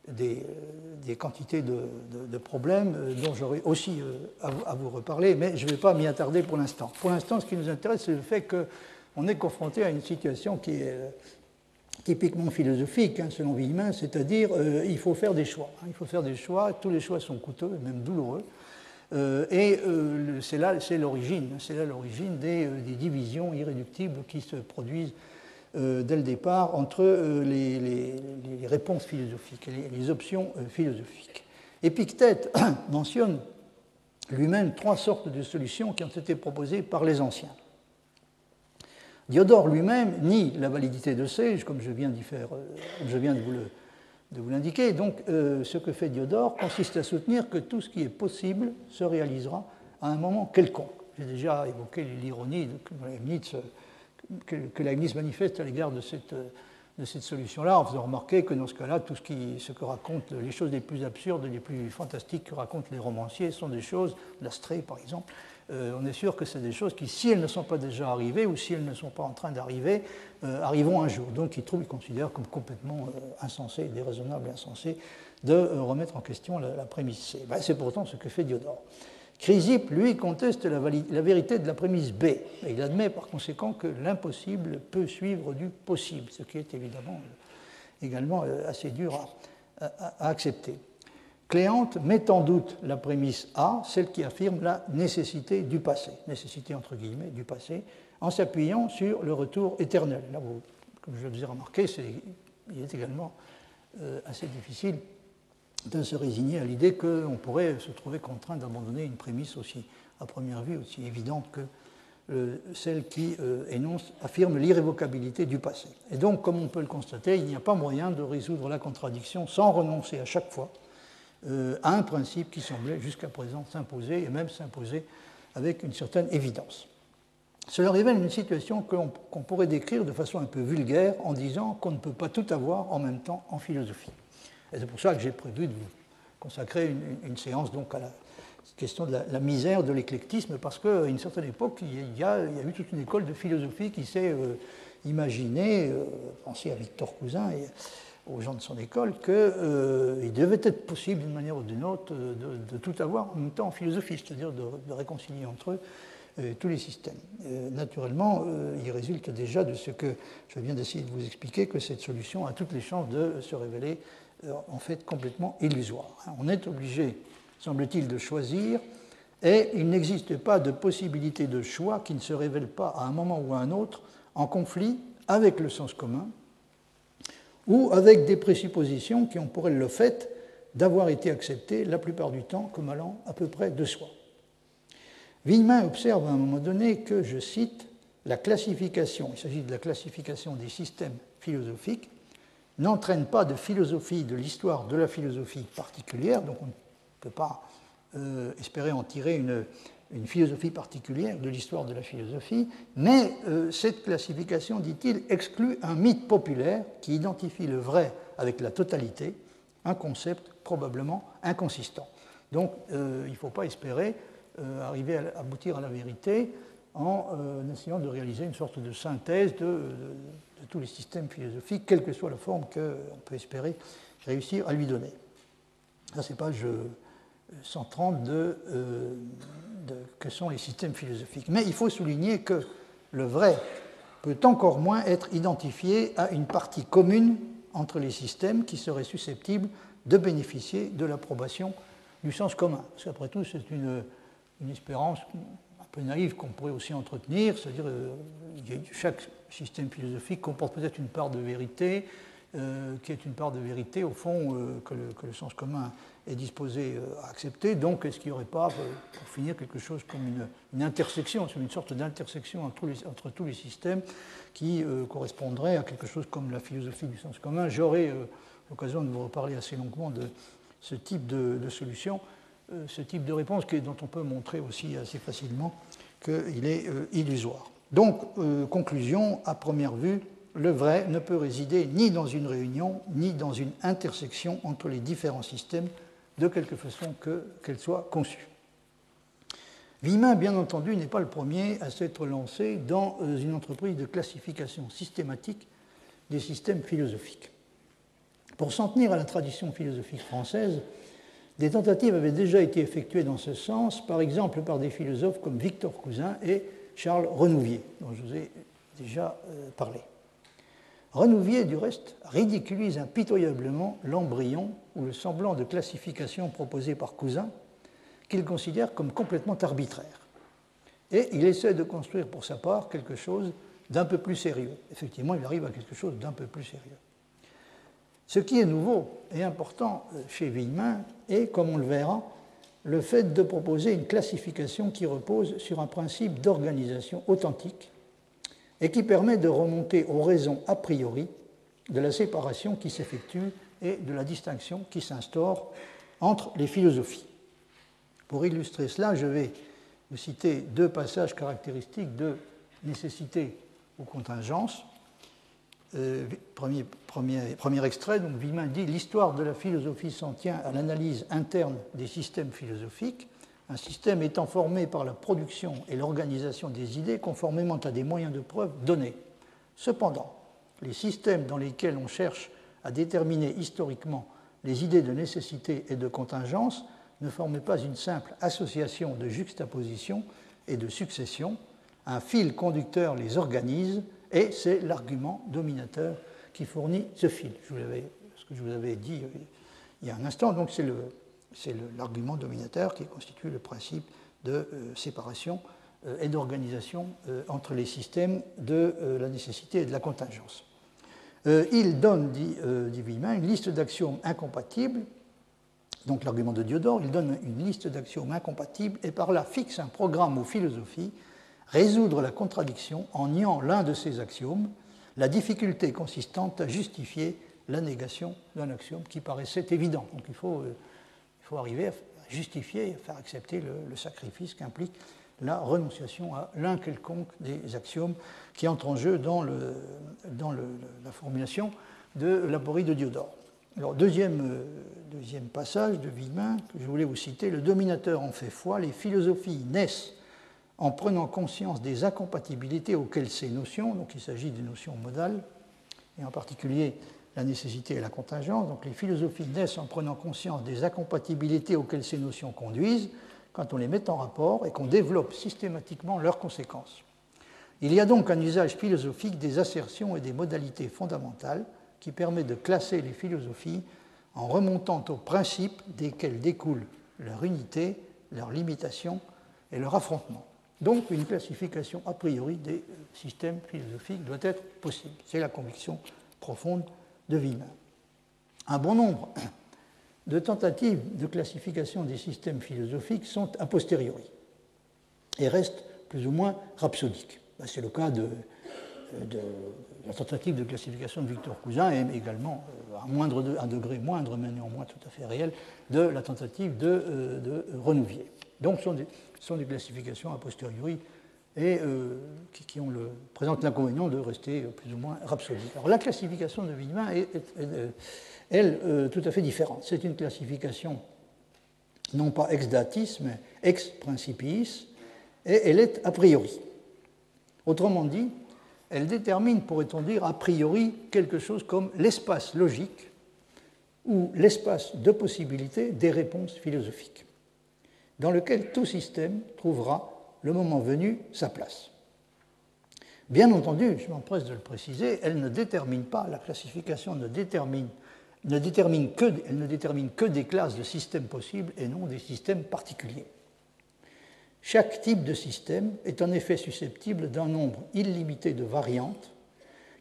des, quantités de, problèmes euh, dont j'aurai aussi euh, à, vous reparler, mais je ne vais pas m'y attarder pour l'instant. Pour l'instant, ce qui nous intéresse, c'est le fait qu'on est confronté à une situation qui est euh, typiquement philosophique, hein, selon Villemin, c'est-à-dire il faut faire des choix. Hein. il faut faire des choix, tous les choix sont coûteux, même douloureux. et c'est là, l'origine, c'est là l'origine des, divisions irréductibles qui se produisent euh, dès le départ entre euh, les, réponses philosophiques, les, les options euh, philosophiques. Épictète mentionne lui-même trois sortes de solutions qui ont été proposées par les anciens. Diodore lui-même nie la validité de ces, comme je viens, de vous l'indiquer. Donc, ce que fait Diodore consiste à soutenir que tout ce qui est possible se réalisera à un moment quelconque. J'ai déjà évoqué l'ironie de Leibniz que, que Leibniz manifeste à l'égard de cette, de cette solution-là, en faisant remarquer que dans ce cas-là, tout ce, que racontent les choses les plus absurdes, les plus fantastiques que racontent les romanciers sont des choses, l'Astrée par exemple, euh, on est sûr que c'est des choses qui, si elles ne sont pas déjà arrivées ou si elles ne sont pas en train d'arriver, euh, arriveront un jour. Donc il trouve, il considère comme complètement euh, insensé, déraisonnable insensé de remettre en question la, prémisse. Ben, c'est pourtant ce que fait Diodore. Chrysippe, lui, conteste la, vérité de la prémisse B. Il admet par conséquent que l'impossible peut suivre du possible, ce qui est évidemment euh, également euh, assez dur à, accepter. Cléante met en doute la prémisse A, celle qui affirme la nécessité du passé, nécessité entre guillemets du passé, en s'appuyant sur le retour éternel. Là, comme je vous ai remarqué, il est également euh, assez difficile de se résigner à l'idée qu'on pourrait se trouver contraint d'abandonner une prémisse aussi, à première vue, aussi évidente que euh, celle qui euh, affirme l'irrévocabilité du passé. Et donc, comme on peut le constater, il n'y a pas moyen de résoudre la contradiction sans renoncer à chaque fois euh, à un principe qui semblait jusqu'à présent s'imposer, et même s'imposer avec une certaine évidence. Cela révèle une situation qu'on pourrait décrire de façon un peu vulgaire en disant qu'on ne peut pas tout avoir en même temps en philosophie. Et c'est pour ça que j'ai prévu de vous consacrer une, séance donc à question de la, misère de l'éclectisme, parce qu'à une certaine époque, il y, a, eu toute une école de philosophie qui s'est imaginée, pensez à Victor Cousin et aux gens de son école, qu'il devait être possible d'une manière ou d'une autre de, tout avoir en même temps en philosophie, c'est-à-dire de, réconcilier entre eux euh, tous les systèmes. Euh, naturellement, euh, il résulte déjà de ce que je viens d'essayer de vous expliquer que cette solution a toutes les chances de se révéler en fait complètement illusoire. Hein. On est obligé, semble-t-il, de choisir et il n'existe pas de possibilité de choix qui ne se révèle pas à un moment ou à un autre en conflit avec le sens commun ou avec des présuppositions qui ont pour elles le fait d'avoir été acceptées la plupart du temps comme allant à peu près de soi. Villemin observe à un moment donné que, je cite, la classification, il s'agit de la classification des systèmes philosophiques, n'entraîne pas de philosophie de l'histoire de la philosophie particulière, donc on ne peut pas euh, espérer en tirer une, philosophie particulière de l'histoire de la philosophie, mais euh, cette classification, dit-il, exclut un mythe populaire qui identifie le vrai avec la totalité, un concept probablement inconsistant. Donc euh, il ne faut pas espérer arriver à aboutir à la vérité en essayant de réaliser une sorte de synthèse de, tous les systèmes philosophiques, quelle que soit la forme qu'on peut espérer réussir à lui donner. Ça, c'est page 130 de, de, que sont les systèmes philosophiques. Mais il faut souligner que le vrai peut encore moins être identifié à une partie commune entre les systèmes qui seraient susceptibles de bénéficier de l'approbation du sens commun. Parce qu'après tout, c'est une une espérance un peu naïve qu'on pourrait aussi entretenir, c'est-à-dire euh, chaque système philosophique comporte peut-être une part de vérité, euh, qui est une part de vérité, au fond, euh, que, le, sens commun est disposé à accepter. Donc, est-ce qu'il n'y aurait pas, pour finir, quelque chose comme une, intersection, une sorte d'intersection entre, tous les systèmes qui correspondrait à quelque chose comme la philosophie du sens commun? J'aurai l'occasion de vous reparler assez longuement de ce type de, solution. Euh, ce type de réponse dont on peut montrer aussi assez facilement qu'il est euh, illusoire. Donc, euh, conclusion, à première vue, le vrai ne peut résider ni dans une réunion, ni dans une intersection entre les différents systèmes, de quelque façon qu'elle soit conçue. Vimin, bien entendu, n'est pas le premier à s'être lancé dans une entreprise de classification systématique des systèmes philosophiques. Pour s'en tenir à la tradition philosophique française, des tentatives avaient déjà été effectuées dans ce sens, par exemple par des philosophes comme Victor Cousin et Charles Renouvier, dont je vous ai déjà euh, parlé. Renouvier, du reste, ridiculise impitoyablement l'embryon ou le semblant de classification proposé par Cousin, qu'il considère comme complètement arbitraire. Et il essaie de construire pour sa part quelque chose d'un peu plus sérieux. Effectivement, il arrive à quelque chose d'un peu plus sérieux. Ce qui est nouveau et important euh, chez Villemin est, comme on le verra, le fait de proposer une classification qui repose sur un principe d'organisation authentique et qui permet de remonter aux raisons a priori de la séparation qui s'effectue et de la distinction qui s'instaure entre les philosophies. Pour illustrer cela, je vais vous citer deux passages caractéristiques de nécessité ou contingence euh, premier, extrait, donc dit L'histoire de la philosophie s'en tient à l'analyse interne des systèmes philosophiques, un système étant formé par la production et l'organisation des idées conformément à des moyens de preuve donnés. Cependant, les systèmes dans lesquels on cherche à déterminer historiquement les idées de nécessité et de contingence ne forment pas une simple association de juxtaposition et de succession. Un fil conducteur les organise et c'est l'argument dominateur qui fournit ce fil. Je vous ce que je vous avais dit euh, il y a un instant, donc c'est l'argument dominateur qui constitue le principe de euh, séparation euh, et d'organisation entre les systèmes de la nécessité et de la contingence. il donne, dit, Villemin, une liste d'axiomes incompatibles, donc l'argument de Diodore, il donne une liste d'axiomes incompatibles et par là fixe un programme aux philosophies résoudre la contradiction en niant l'un de ces axiomes, la difficulté consistante à justifier la négation d'un axiome qui paraissait évident. Donc il faut, euh, il faut arriver à justifier, à faire accepter le, sacrifice qu'implique la renonciation à l'un quelconque des axiomes qui entrent en jeu dans, le, dans la formulation de l'aporie de Diodore. Alors, deuxième, euh, deuxième passage de Villemin que je voulais vous citer, le dominateur en fait foi, les philosophies naissent en prenant conscience des incompatibilités auxquelles ces notions, donc il s'agit des notions modales, et en particulier la nécessité et la contingence, donc les philosophies naissent en prenant conscience des incompatibilités auxquelles ces notions conduisent quand on les met en rapport et qu'on développe systématiquement leurs conséquences. Il y a donc un usage philosophique des assertions et des modalités fondamentales qui permet de classer les philosophies en remontant aux principes desquels découlent leur unité, leur limitation et leur affrontement. Donc une classification a priori des systèmes philosophiques doit être possible. C'est la conviction profonde de Wiener. Un bon nombre de tentatives de classification des systèmes philosophiques sont a posteriori et restent plus ou moins rhapsodiques. Ben, c'est le cas de, la tentative de classification de Victor Cousin et également, euh, à un degré moindre, mais néanmoins tout à fait réel, de la tentative de, euh, de Renouvier. Donc, ce sont des, classifications a posteriori et euh, qui, présentent l'inconvénient de rester plus ou moins rhapsodiques. Alors, la classification de Wiener est, elle, tout à fait différente. C'est une classification non pas ex datis, mais ex principiis, et elle est a priori. Autrement dit, elle détermine, pourrait-on dire, a priori quelque chose comme l'espace logique ou l'espace de possibilité des réponses philosophiques, dans lequel tout système trouvera, le moment venu, sa place. Bien entendu, je m'empresse de le préciser, elle ne détermine pas, la classification ne détermine, ne détermine que, elle ne détermine que des classes de systèmes possibles et non des systèmes particuliers. Chaque type de système est en effet susceptible d'un nombre illimité de variantes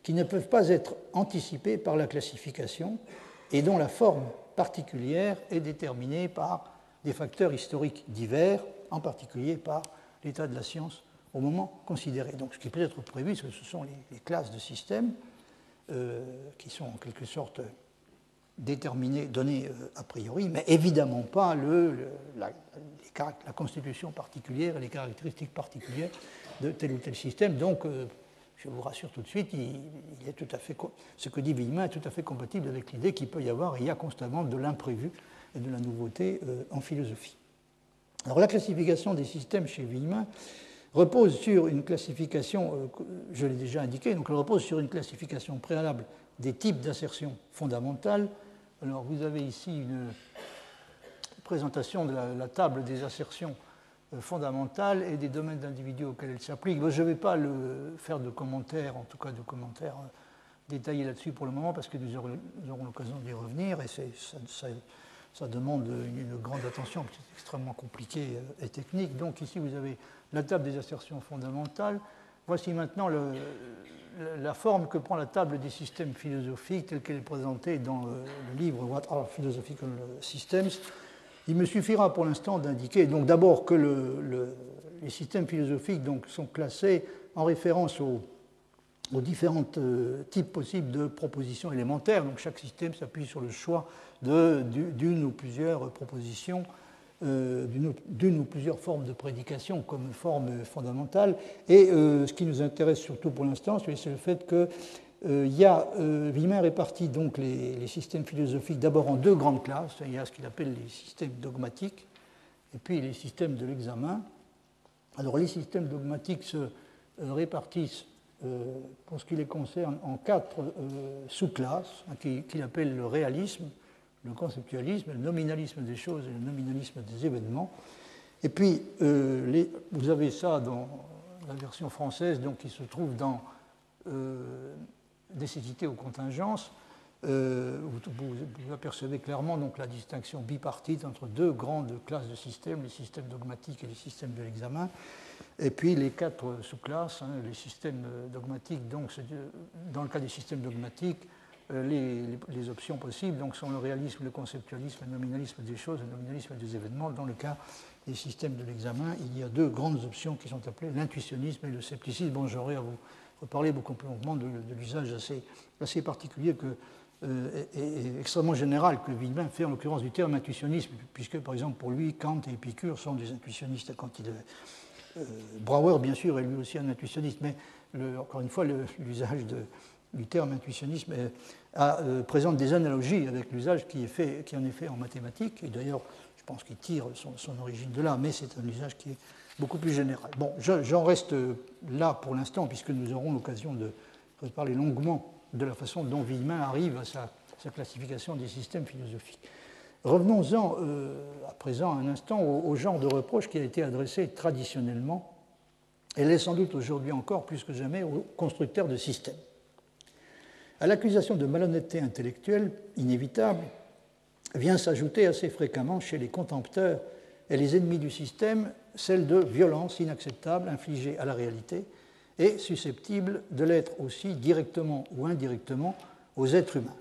qui ne peuvent pas être anticipées par la classification et dont la forme particulière est déterminée par des facteurs historiques divers, en particulier par l'état de la science au moment considéré. Donc ce qui peut être prévu, ce sont les, classes de systèmes euh, qui sont en quelque sorte déterminées, données euh, a priori, mais évidemment pas la, constitution particulière et les caractéristiques particulières de tel ou tel système. Donc, euh, je vous rassure tout de suite, il, est tout à fait, ce que dit Villemin est tout à fait compatible avec l'idée qu'il peut y avoir, il y a constamment de l'imprévu et de la nouveauté euh, en philosophie. Alors la classification des systèmes chez Villemin repose sur une classification, je l'ai déjà indiqué, donc elle repose sur une classification préalable des types d'assertions fondamentales alors vous avez ici une présentation de la, table des assertions euh, fondamentales et des domaines d'individus auxquels elles s'appliquent. Je ne vais pas le, faire de commentaires, en tout cas de commentaires euh, détaillés là-dessus pour le moment, parce que nous aurons, l'occasion d'y revenir, et ça, demande une, grande attention, c'est extrêmement compliqué euh, et technique. Donc ici, vous avez la table des assertions fondamentales. Voici maintenant la forme que prend la table des systèmes philosophiques telle qu'elle est présentée dans le, livre What are Philosophical Systems, il me suffira pour l'instant d'indiquer donc d'abord que les systèmes philosophiques sont classés en référence aux, différents euh, types possibles de propositions élémentaires. Donc chaque système s'appuie sur le choix d'une ou plusieurs propositions euh, d'une ou plusieurs formes de prédication comme forme fondamentale. Et euh, ce qui nous intéresse surtout pour l'instant, c'est le fait que il y a, Wimmer répartit donc les, systèmes philosophiques d'abord en deux grandes classes. Il y a ce qu'il appelle les systèmes dogmatiques et puis les systèmes de l'examen. Alors les systèmes dogmatiques se répartissent pour ce qui les concerne en quatre sous-classes hein, qu'il appelle le réalisme, le conceptualisme, le nominalisme des choses et le nominalisme des événements. Et puis, euh, vous avez ça dans la version française, donc qui se trouve dans euh, Nécessité aux contingences. Euh, vous, apercevez clairement donc, la distinction bipartite entre deux grandes classes de systèmes, les systèmes dogmatiques et les systèmes de l'examen. Et puis les quatre sous-classes, hein, les systèmes dogmatiques, donc dans le cas des systèmes dogmatiques, euh, les, options possibles donc, sont le réalisme, le conceptualisme, le nominalisme des choses, le nominalisme des événements. Dans le cas des systèmes de l'examen, il y a deux grandes options qui sont appelées l'intuitionnisme et le scepticisme. Bon, j'aurais à vous reparler beaucoup plus longuement de, l'usage assez, particulier que, euh, et, extrêmement général que Villemin fait en l'occurrence du terme intuitionnisme, puisque par exemple pour lui, Kant et Épicure sont des intuitionnistes quand il euh, Brouwer, bien sûr, est lui aussi un intuitionniste, mais encore une fois, l'usage du terme intuitionnisme euh, présente des analogies avec l'usage qui, en est fait en mathématiques, et d'ailleurs, je pense qu'il tire son, origine de là, mais c'est un usage qui est beaucoup plus général. Bon, j'en reste là pour l'instant, puisque nous aurons l'occasion de parler longuement de la façon dont Villemin arrive à sa, classification des systèmes philosophiques. Revenons-en euh, à présent un instant au, genre de reproche qui a été adressé traditionnellement, et l'est sans doute aujourd'hui encore plus que jamais aux constructeurs de systèmes. À l'accusation de malhonnêteté intellectuelle inévitable vient s'ajouter assez fréquemment chez les contempteurs et les ennemis du système celle de violence inacceptable infligée à la réalité et susceptible de l'être aussi directement ou indirectement aux êtres humains.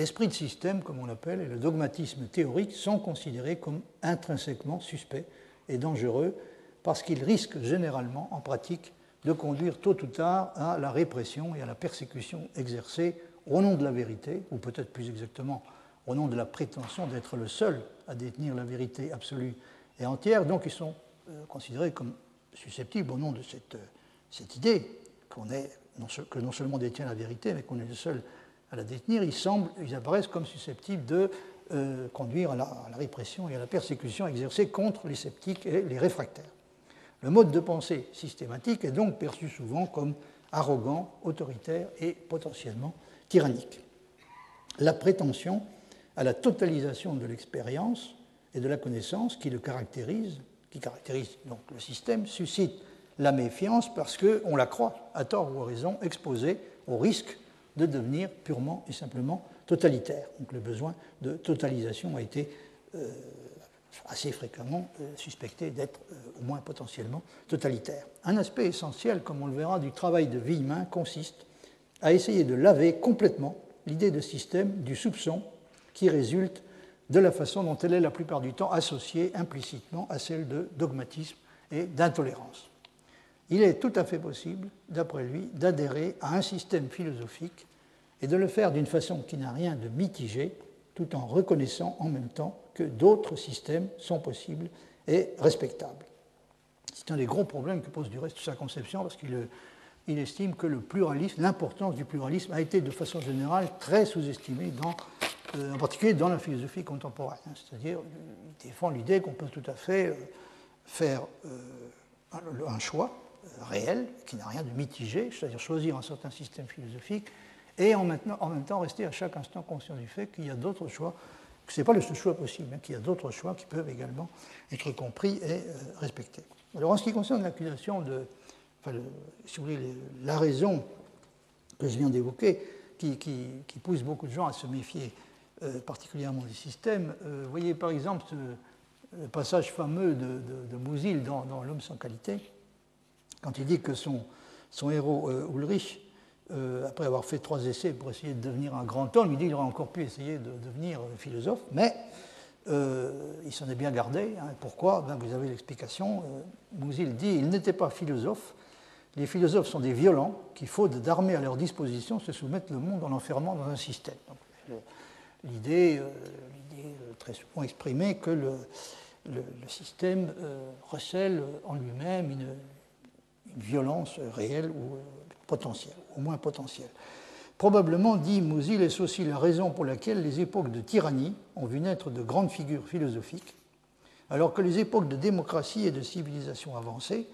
L'esprit de système, comme on l'appelle, et le dogmatisme théorique sont considérés comme intrinsèquement suspects et dangereux parce qu'ils risquent généralement en pratique de conduire tôt ou tard à la répression et à la persécution exercée au nom de la vérité, ou peut-être plus exactement au nom de la prétention d'être le seul à détenir la vérité absolue et entière. Donc ils sont euh, considérés comme susceptibles au nom de cette, euh, idée que non seulement détient la vérité, mais qu'on est le seul à la détenir, ils, semblent, ils apparaissent comme susceptibles de euh, conduire à la, à la, répression et à la persécution exercée contre les sceptiques et les réfractaires. Le mode de pensée systématique est donc perçu souvent comme arrogant, autoritaire et potentiellement tyrannique. La prétention à la totalisation de l'expérience et de la connaissance qui le caractérise, qui caractérise donc le système, suscite la méfiance parce qu'on la croit, à tort ou à raison, exposée au risque de devenir purement et simplement totalitaire. Donc le besoin de totalisation a été euh, assez fréquemment euh, suspecté d'être euh, au moins potentiellement totalitaire. Un aspect essentiel, comme on le verra, du travail de Villemin consiste à essayer de laver complètement l'idée de système du soupçon qui résulte de la façon dont elle est la plupart du temps associée implicitement à celle de dogmatisme et d'intolérance. Il est tout à fait possible, d'après lui, d'adhérer à un système philosophique et de le faire d'une façon qui n'a rien de mitigé, tout en reconnaissant en même temps que d'autres systèmes sont possibles et respectables. C'est un des gros problèmes que pose du reste sa conception, parce qu'il il estime que le pluralisme, l'importance du pluralisme a été de façon générale très sous-estimée, euh, en particulier dans la philosophie contemporaine. Hein. C'est-à-dire, il défend l'idée qu'on peut tout à fait euh, faire euh, un choix réel, qui n'a rien de mitigé, c'est-à-dire choisir un certain système philosophique, et en, même temps rester à chaque instant conscient du fait qu'il y a d'autres choix ce n'est pas le seul choix possible, mais qu'il y a d'autres choix qui peuvent également être compris et euh, respectés. Alors en ce qui concerne l'accusation de, enfin, si vous voulez, la raison que je viens d'évoquer, qui, pousse beaucoup de gens à se méfier euh, particulièrement du système, euh, vous voyez par exemple ce, le passage fameux de, de, dans, L'homme sans qualité, quand il dit que son, son héros Ulrich euh, après avoir fait trois essais pour essayer de devenir un grand homme, il dit qu'il aurait encore pu essayer de devenir philosophe, mais euh, il s'en est bien gardé. Hein. Pourquoi? Ben, Vous avez l'explication. Euh, Mouzil dit il n'était pas philosophe. Les philosophes sont des violents qui, faute d'armées à leur disposition, se soumettent le monde en l'enfermant dans un système. L'idée, très souvent exprimée que le, système recèle en lui-même une, une, violence réelle ou au moins potentiel. Probablement, dit Mouzil, est aussi la raison pour laquelle les époques de tyrannie ont vu naître de grandes figures philosophiques, alors que les époques de démocratie et de civilisation avancée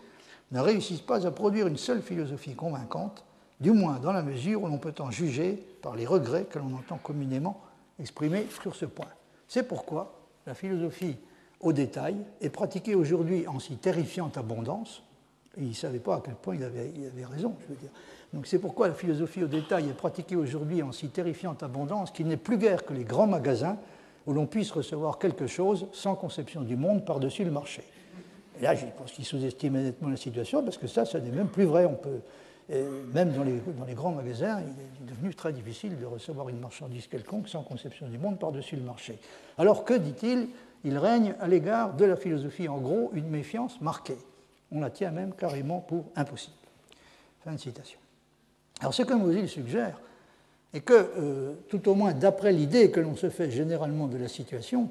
ne réussissent pas à produire une seule philosophie convaincante, du moins dans la mesure où l'on peut en juger par les regrets que l'on entend communément exprimer sur ce point. C'est pourquoi la philosophie au détail est pratiquée aujourd'hui en si terrifiante abondance et il ne savait pas à quel point il avait, raison, je veux dire. Donc c'est pourquoi la philosophie au détail est pratiquée aujourd'hui en si terrifiante abondance qu'il n'est plus guère que les grands magasins où l'on puisse recevoir quelque chose sans conception du monde par-dessus le marché. Et là, je pense qu'il sous-estime nettement la situation, parce que ça, ça n'est même plus vrai. On peut, même dans les, grands magasins, il est devenu très difficile de recevoir une marchandise quelconque sans conception du monde par-dessus le marché. Alors que, dit-il, il règne à l'égard de la philosophie, en gros, une méfiance marquée. On la tient même carrément pour impossible. Fin de citation. Alors ce que Mosil suggère est que, euh, tout au moins d'après l'idée que l'on se fait généralement de la situation,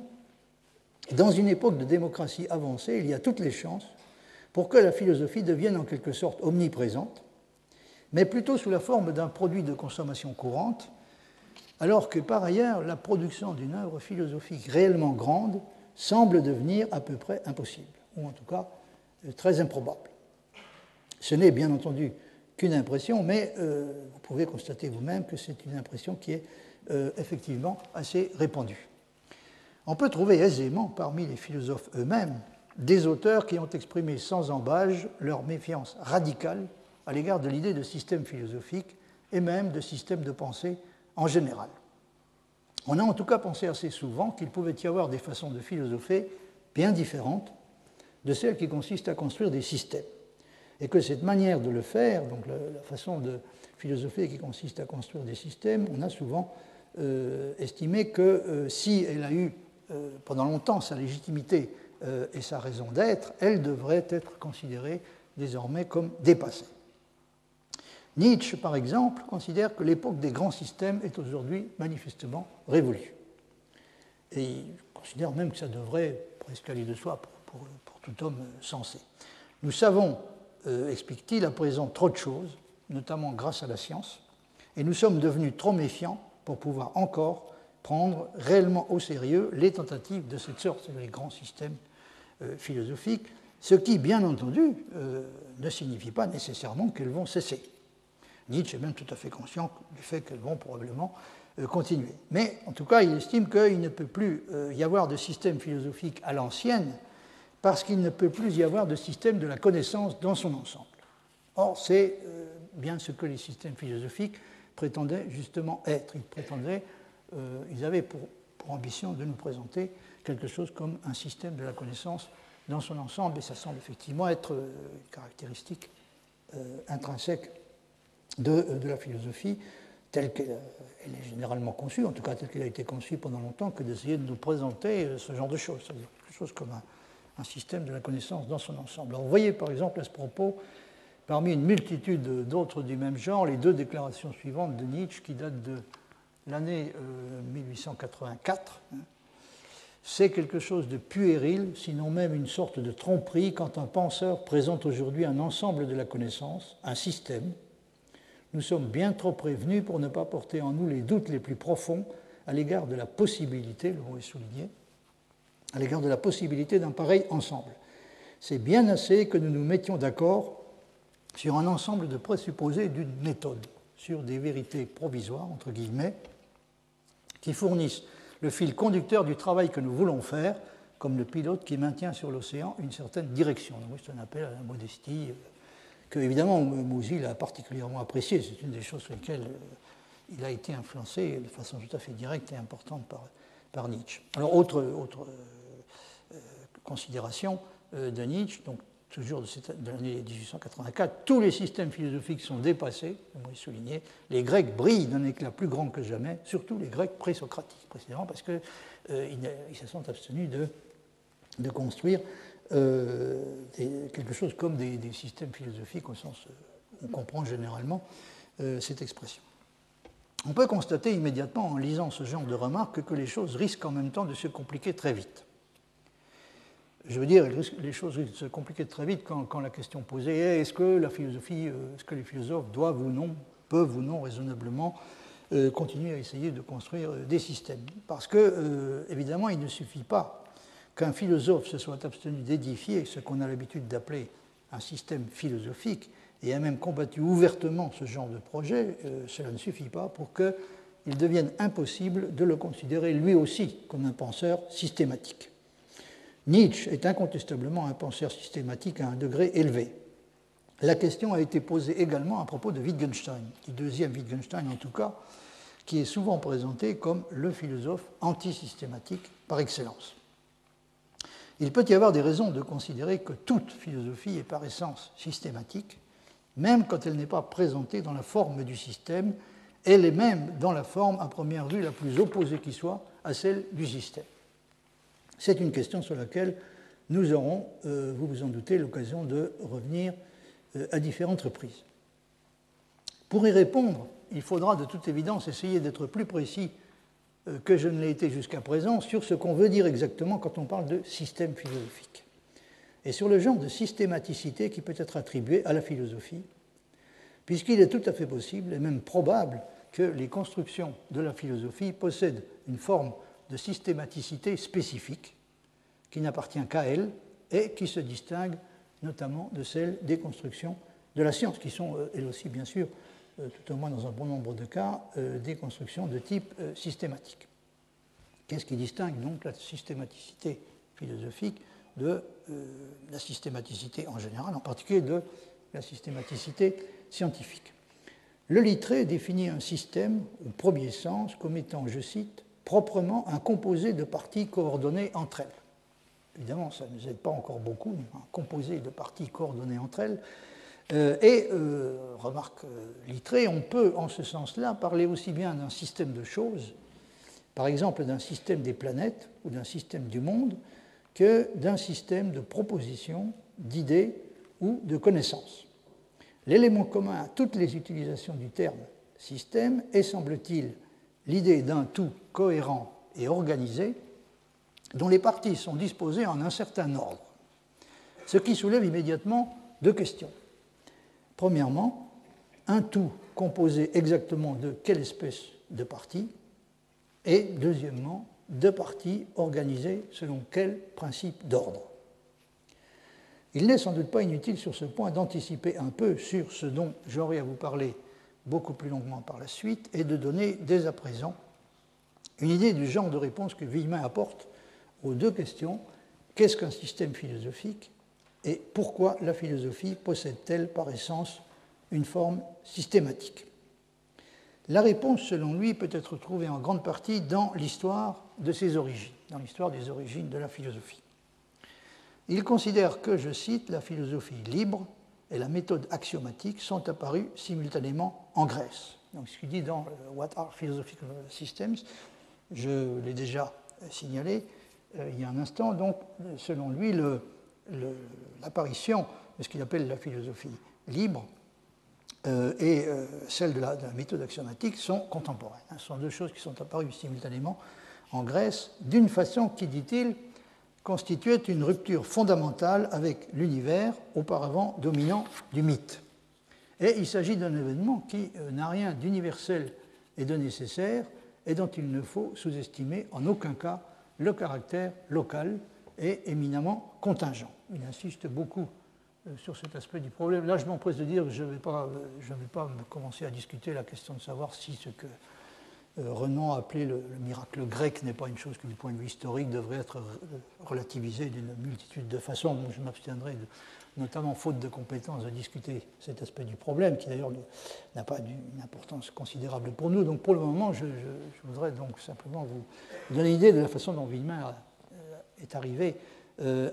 dans une époque de démocratie avancée, il y a toutes les chances pour que la philosophie devienne en quelque sorte omniprésente, mais plutôt sous la forme d'un produit de consommation courante alors que par ailleurs la production d'une œuvre philosophique réellement grande semble devenir à peu près impossible, ou en tout cas très improbable. Ce n'est bien entendu qu'une impression, mais euh, vous pouvez constater vous-même que c'est une impression qui est euh, effectivement assez répandue. On peut trouver aisément parmi les philosophes eux-mêmes des auteurs qui ont exprimé sans embâge leur méfiance radicale à l'égard de l'idée de système philosophique et même de système de pensée en général. On a en tout cas pensé assez souvent qu'il pouvait y avoir des façons de philosopher bien différentes de celles qui consistent à construire des systèmes. Et que cette manière de le faire, donc la, façon de philosopher qui consiste à construire des systèmes, on a souvent euh, estimé que euh, si elle a eu euh, pendant longtemps sa légitimité et sa raison d'être, elle devrait être considérée désormais comme dépassée. Nietzsche, par exemple, considère que l'époque des grands systèmes est aujourd'hui manifestement révolue. Et il considère même que ça devrait presque aller de soi tout homme sensé. Nous savons, euh, explique-t-il, à présent trop de choses, notamment grâce à la science, et nous sommes devenus trop méfiants pour pouvoir encore prendre réellement au sérieux les tentatives de cette sorte, les grands systèmes euh, philosophiques, ce qui, bien entendu, euh, ne signifie pas nécessairement qu'elles vont cesser. Nietzsche est même tout à fait conscient du fait qu'elles vont probablement euh, continuer. Mais en tout cas, il estime qu'il ne peut plus euh, y avoir de système philosophique à l'ancienne parce qu'il ne peut plus y avoir de système de la connaissance dans son ensemble. Or, c'est euh, bien ce que les systèmes philosophiques prétendaient justement être. Ils prétendaient, ils avaient pour, ambition de nous présenter quelque chose comme un système de la connaissance dans son ensemble, et ça semble effectivement être une caractéristique intrinsèque de, la philosophie telle qu'elle est généralement conçue, en tout cas telle qu'elle a été conçue pendant longtemps, que d'essayer de nous présenter euh, ce genre de choses, quelque chose comme un, système de la connaissance dans son ensemble. Alors, vous voyez par exemple à ce propos, parmi une multitude d'autres du même genre, les deux déclarations suivantes de Nietzsche qui datent de l'année 1884. Euh, hein. C'est quelque chose de puéril, sinon même une sorte de tromperie, quand un penseur présente aujourd'hui un ensemble de la connaissance, un système, nous sommes bien trop prévenus pour ne pas porter en nous les doutes les plus profonds à l'égard de la possibilité, le mot est souligné, à l'égard de la possibilité d'un pareil ensemble. C'est bien assez que nous nous mettions d'accord sur un ensemble de présupposés d'une méthode, sur des vérités provisoires, entre guillemets, qui fournissent le fil conducteur du travail que nous voulons faire, comme le pilote qui maintient sur l'océan une certaine direction. C'est un appel à la modestie, que évidemment Mouzil a particulièrement apprécié. C'est une des choses sur lesquelles euh, il a été influencé de façon tout à fait directe et importante par, par Nietzsche. Alors, autre, autre euh, euh, considération de Nietzsche, donc toujours de, l'année 1884, tous les systèmes philosophiques sont dépassés, est souligné, les Grecs brillent d'un éclat plus grand que jamais, surtout les Grecs présocratiques, précisément parce qu'ils ils se sont abstenus de, construire euh, quelque chose comme des, systèmes philosophiques au sens où on comprend généralement euh, cette expression. On peut constater immédiatement en lisant ce genre de remarques que les choses risquent en même temps de se compliquer très vite. Je veux dire, les choses se compliquer très vite quand, la question posée est est-ce que la philosophie, euh, est-ce que les philosophes doivent ou non, peuvent ou non raisonnablement continuer à essayer de construire des systèmes? Parce que, évidemment, il ne suffit pas qu'un philosophe se soit abstenu d'édifier ce qu'on a l'habitude d'appeler un système philosophique et a même combattu ouvertement ce genre de projet, euh, cela ne suffit pas pour qu'il devienne impossible de le considérer lui aussi comme un penseur systématique. Nietzsche est incontestablement un penseur systématique à un degré élevé. La question a été posée également à propos de Wittgenstein, du deuxième Wittgenstein en tout cas, qui est souvent présenté comme le philosophe antisystématique par excellence. Il peut y avoir des raisons de considérer que toute philosophie est par essence systématique, même quand elle n'est pas présentée dans la forme du système, elle est même dans la forme à première vue la plus opposée qui soit à celle du système. C'est une question sur laquelle nous aurons, euh, vous vous en doutez, l'occasion de revenir euh, à différentes reprises. Pour y répondre, il faudra de toute évidence essayer d'être plus précis euh, que je ne l'ai été jusqu'à présent sur ce qu'on veut dire exactement quand on parle de système philosophique et sur le genre de systématicité qui peut être attribué à la philosophie, puisqu'il est tout à fait possible et même probable que les constructions de la philosophie possèdent une forme de systématicité spécifique qui n'appartient qu'à elle et qui se distingue notamment de celle des constructions de la science, qui sont euh, elles aussi, bien sûr, euh, tout au moins dans un bon nombre de cas, euh, des constructions de type systématique. Qu'est-ce qui distingue donc la systématicité philosophique de la systématicité en général, en particulier de la systématicité scientifique? Le littré définit un système, au premier sens, comme étant, je cite, proprement un composé de parties coordonnées entre elles. Évidemment, ça ne nous aide pas encore beaucoup, un composé de parties coordonnées entre elles, euh, et, euh, remarque euh, Littré, on peut en ce sens-là parler aussi bien d'un système de choses, par exemple d'un système des planètes ou d'un système du monde, que d'un système de propositions, d'idées ou de connaissances. L'élément commun à toutes les utilisations du terme système est, semble-t-il, l'idée d'un tout cohérent et organisé dont les parties sont disposées en un certain ordre, ce qui soulève immédiatement deux questions. Premièrement, un tout composé exactement de quelle espèce de parties Et deuxièmement, deux parties organisées selon quel principe d'ordre Il n'est sans doute pas inutile sur ce point d'anticiper un peu sur ce dont j'aurai à vous parler beaucoup plus longuement par la suite et de donner dès à présent une idée du genre de réponse que Villemin apporte aux deux questions qu'est-ce qu'un système philosophique et pourquoi la philosophie possède-t-elle par essence une forme systématique? La réponse, selon lui, peut être trouvée en grande partie dans l'histoire de ses origines, dans l'histoire des origines de la philosophie. Il considère que, je cite, la philosophie libre et la méthode axiomatique sont apparues simultanément en Grèce. Donc, ce qu'il dit dans euh, What are Philosophical Systems, je l'ai déjà signalé euh, il y a un instant. Donc, selon lui, l'apparition de ce qu'il appelle la philosophie libre euh, et euh, celle de la, méthode axiomatique sont contemporaines. Ce sont deux choses qui sont apparues simultanément en Grèce, d'une façon qui, dit-il, constituait une rupture fondamentale avec l'univers auparavant dominant du mythe. Et il s'agit d'un événement qui euh, n'a rien d'universel et de nécessaire et dont il ne faut sous-estimer en aucun cas le caractère local et éminemment contingent. Il insiste beaucoup euh, sur cet aspect du problème. Là, je m'empresse de dire que je ne vais, pas, vais pas commencer à discuter la question de savoir si ce que euh, Renan a appelé le, miracle grec n'est pas une chose qui, du point de vue historique, devrait être relativisée d'une multitude de façons. je m'abstiendrai, notamment faute de compétences, de discuter cet aspect du problème, qui d'ailleurs n'a pas une importance considérable pour nous. Donc pour le moment, je, voudrais donc simplement vous donner une idée de la façon dont Villemin euh, est arrivé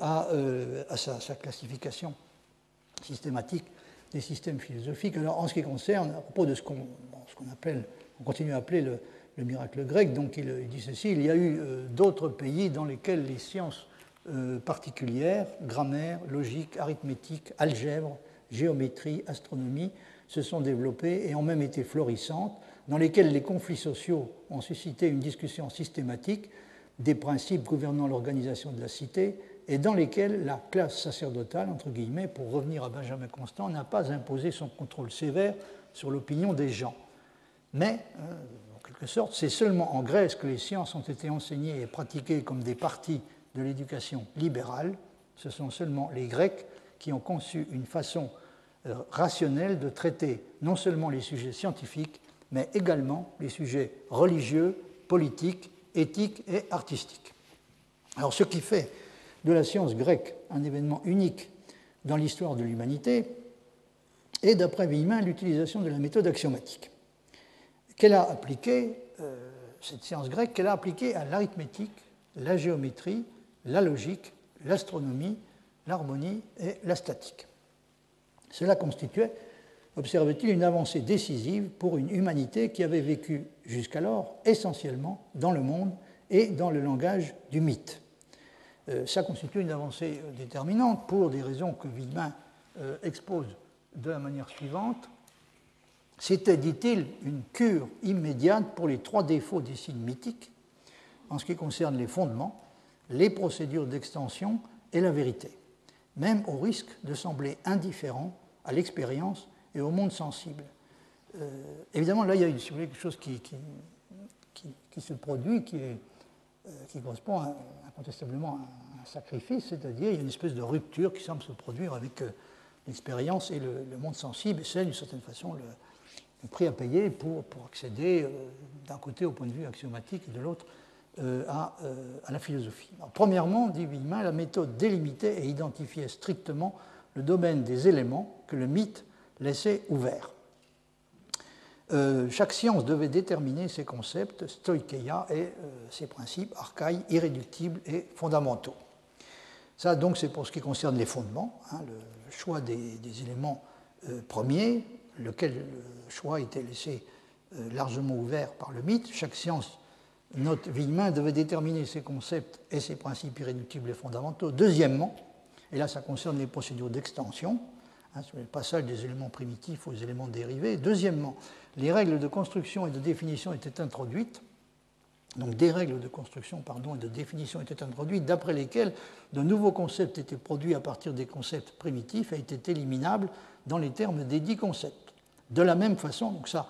à, sa classification systématique des systèmes philosophiques. Alors, en ce qui concerne, à propos de ce qu'on appelle, on continue à appeler le, miracle grec, donc il, dit ceci il y a eu euh, d'autres pays dans lesquels les sciences euh, particulières, grammaire, logique, arithmétique, algèbre, géométrie, astronomie, se sont développées et ont même été florissantes, dans lesquels les conflits sociaux ont suscité une discussion systématique des principes gouvernant l'organisation de la cité, et dans lesquels la classe sacerdotale, entre guillemets, pour revenir à Benjamin Constant, n'a pas imposé son contrôle sévère sur l'opinion des gens. Mais, euh, en quelque sorte, c'est seulement en Grèce que les sciences ont été enseignées et pratiquées comme des parties de l'éducation libérale. Ce sont seulement les Grecs qui ont conçu une façon euh, rationnelle de traiter non seulement les sujets scientifiques, mais également les sujets religieux, politiques, éthiques et artistiques. Alors ce qui fait de la science grecque, un événement unique dans l'histoire de l'humanité, est, d'après Villemin, l'utilisation de la méthode axiomatique, qu'elle a appliquée, euh, cette science grecque, qu'elle a appliquée à l'arithmétique, la géométrie, la logique, l'astronomie, l'harmonie et la statique. Cela constituait, observait-il, une avancée décisive pour une humanité qui avait vécu jusqu'alors essentiellement dans le monde et dans le langage du mythe. Euh, ça constitue une avancée déterminante pour des raisons que Villemin euh, expose de la manière suivante. C'était, dit-il, une cure immédiate pour les trois défauts des signes mythiques en ce qui concerne les fondements, les procédures d'extension et la vérité, même au risque de sembler indifférent à l'expérience et au monde sensible. évidemment, là, il y a quelque chose qui, se produit, qui, qui correspond incontestablement à un sacrifice, c'est-à-dire y a une espèce de rupture qui semble se produire avec l'expérience et le, monde sensible, et c'est d'une certaine façon le, prix à payer pour, pour accéder d'un côté au point de vue axiomatique et de l'autre euh, euh, à, la philosophie. premièrement, dit Villemin, la méthode délimitait et identifiait strictement le domaine des éléments que le mythe laissait ouverts. Euh, chaque science devait déterminer ses concepts, stoikeia, et ses principes archaïques, irréductibles et fondamentaux. Ça, donc, c'est pour ce qui concerne les fondements, hein, le choix des, éléments premiers, lequel le choix était laissé largement ouvert par le mythe. Chaque science note Villemin, devait déterminer ses concepts et ses principes irréductibles et fondamentaux. Deuxièmement, et là ça concerne les procédures d'extension, hein, le passage des éléments primitifs aux éléments dérivés. Deuxièmement, les règles de construction et de définition étaient introduites. Donc des règles de construction et de définition étaient introduites, d'après lesquelles de nouveaux concepts étaient produits à partir des concepts primitifs et étaient éliminables dans les termes des dix concepts. De la même façon, donc ça,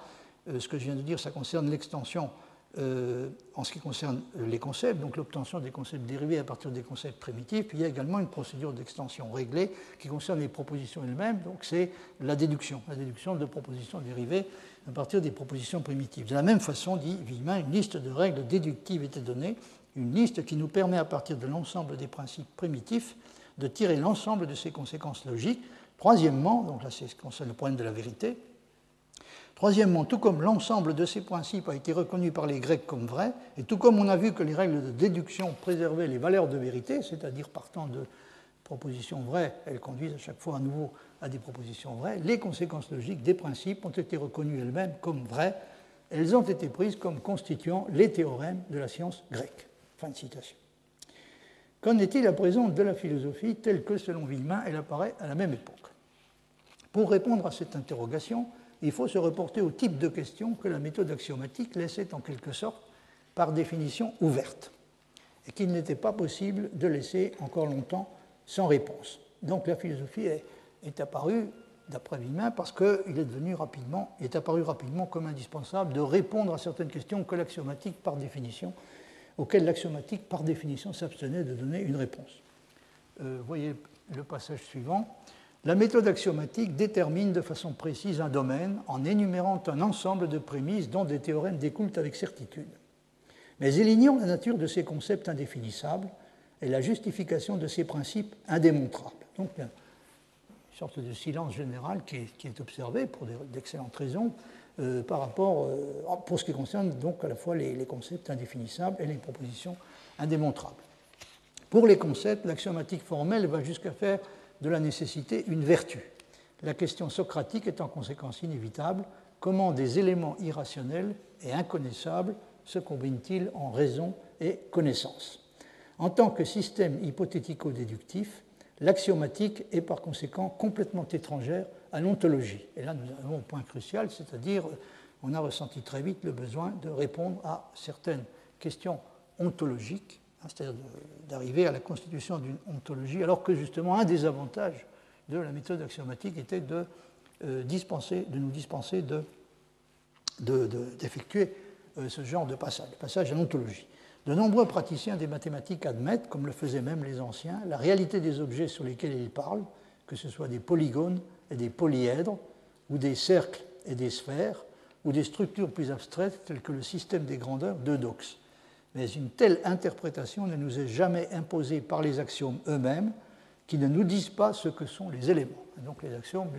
euh, ce que je viens de dire, ça concerne l'extension euh, en ce qui concerne les concepts, donc l'obtention des concepts dérivés à partir des concepts primitifs. Puis il y a également une procédure d'extension réglée qui concerne les propositions elles-mêmes, donc c'est la déduction, la déduction de propositions dérivées à partir des propositions primitives. De la même façon, dit Villemin, une liste de règles déductives était donnée, une liste qui nous permet à partir de l'ensemble des principes primitifs de tirer l'ensemble de ces conséquences logiques. Troisièmement, donc là c'est le problème de la vérité, Troisièmement, tout comme l'ensemble de ces principes a été reconnu par les Grecs comme vrai, et tout comme on a vu que les règles de déduction préservaient les valeurs de vérité, c'est-à-dire partant de propositions vraies, elles conduisent à chaque fois à nouveau à des propositions vraies, les conséquences logiques des principes ont été reconnues elles-mêmes comme vraies, elles ont été prises comme constituant les théorèmes de la science grecque. Fin de citation. Qu'en est-il à présent de la philosophie telle que, selon Villemin, elle apparaît à la même époque? Pour répondre à cette interrogation, il faut se reporter au type de questions que la méthode axiomatique laissait en quelque sorte, par définition, ouverte, et qu'il n'était pas possible de laisser encore longtemps sans réponse. Donc la philosophie est, apparue, d'après Villemin, parce qu'il est devenu rapidement, est apparu rapidement comme indispensable de répondre à certaines questions que l'axiomatique, par définition, auxquelles l'axiomatique, par définition, s'abstenait de donner une réponse. Euh, voyez le passage suivant. La méthode axiomatique détermine de façon précise un domaine en énumérant un ensemble de prémices dont des théorèmes découlent avec certitude. Mais elle la nature de ces concepts indéfinissables et la justification de ces principes indémontrables. Donc, une sorte de silence général qui est, observé pour d'excellentes raisons euh, par rapport, euh, pour ce qui concerne donc à la fois les concepts indéfinissables et les propositions indémontrables. Pour les concepts, l'axiomatique formelle va jusqu'à faire de la nécessité une vertu. La question socratique est en conséquence inévitable. Comment des éléments irrationnels et inconnaissables se combinent-ils en raison et connaissance? En tant que système hypothético-déductif, l'axiomatique est par conséquent complètement étrangère à l'ontologie. Et là, nous avons un point crucial, c'est-à-dire on a ressenti très vite le besoin de répondre à certaines questions ontologiques c'est-à-dire d'arriver à la constitution d'une ontologie, alors que justement un des avantages de la méthode axiomatique était de, euh, nous dispenser d'effectuer de, euh, ce genre de passage, passage à l'ontologie. De nombreux praticiens des mathématiques admettent, comme le faisaient même les anciens, la réalité des objets sur lesquels ils parlent, que ce soit des polygones et des polyèdres, ou des cercles et des sphères, ou des structures plus abstraites telles que le système des grandeurs d'Eudox mais une telle interprétation ne nous est jamais imposée par les axiomes eux-mêmes, qui ne nous disent pas ce que sont les éléments. donc les axiomes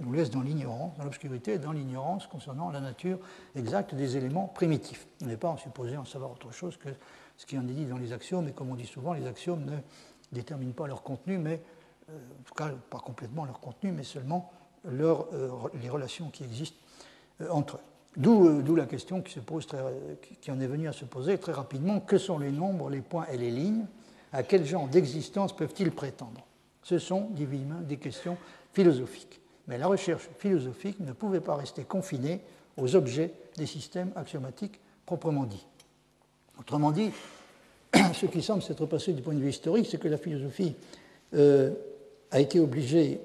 nous laissent dans l'ignorance, dans l'obscurité et dans l'ignorance concernant la nature exacte des éléments primitifs. On n'est pas en supposé en savoir autre chose que ce qui en est dit dans les axiomes, et comme on dit souvent, les axiomes ne déterminent pas leur contenu, mais euh, en tout cas pas complètement leur contenu, mais seulement euh, les relations qui existent euh, entre eux. Euh, d'où la question qui, se pose qui en est venue à se poser très rapidement que sont les nombres, les points et les lignes? À quel genre d'existence peuvent-ils prétendre? Ce sont, dit des questions philosophiques. Mais la recherche philosophique ne pouvait pas rester confinée aux objets des systèmes axiomatiques proprement dits. Autrement dit, ce qui semble s'être passé du point de vue historique, c'est que la philosophie euh, a été obligé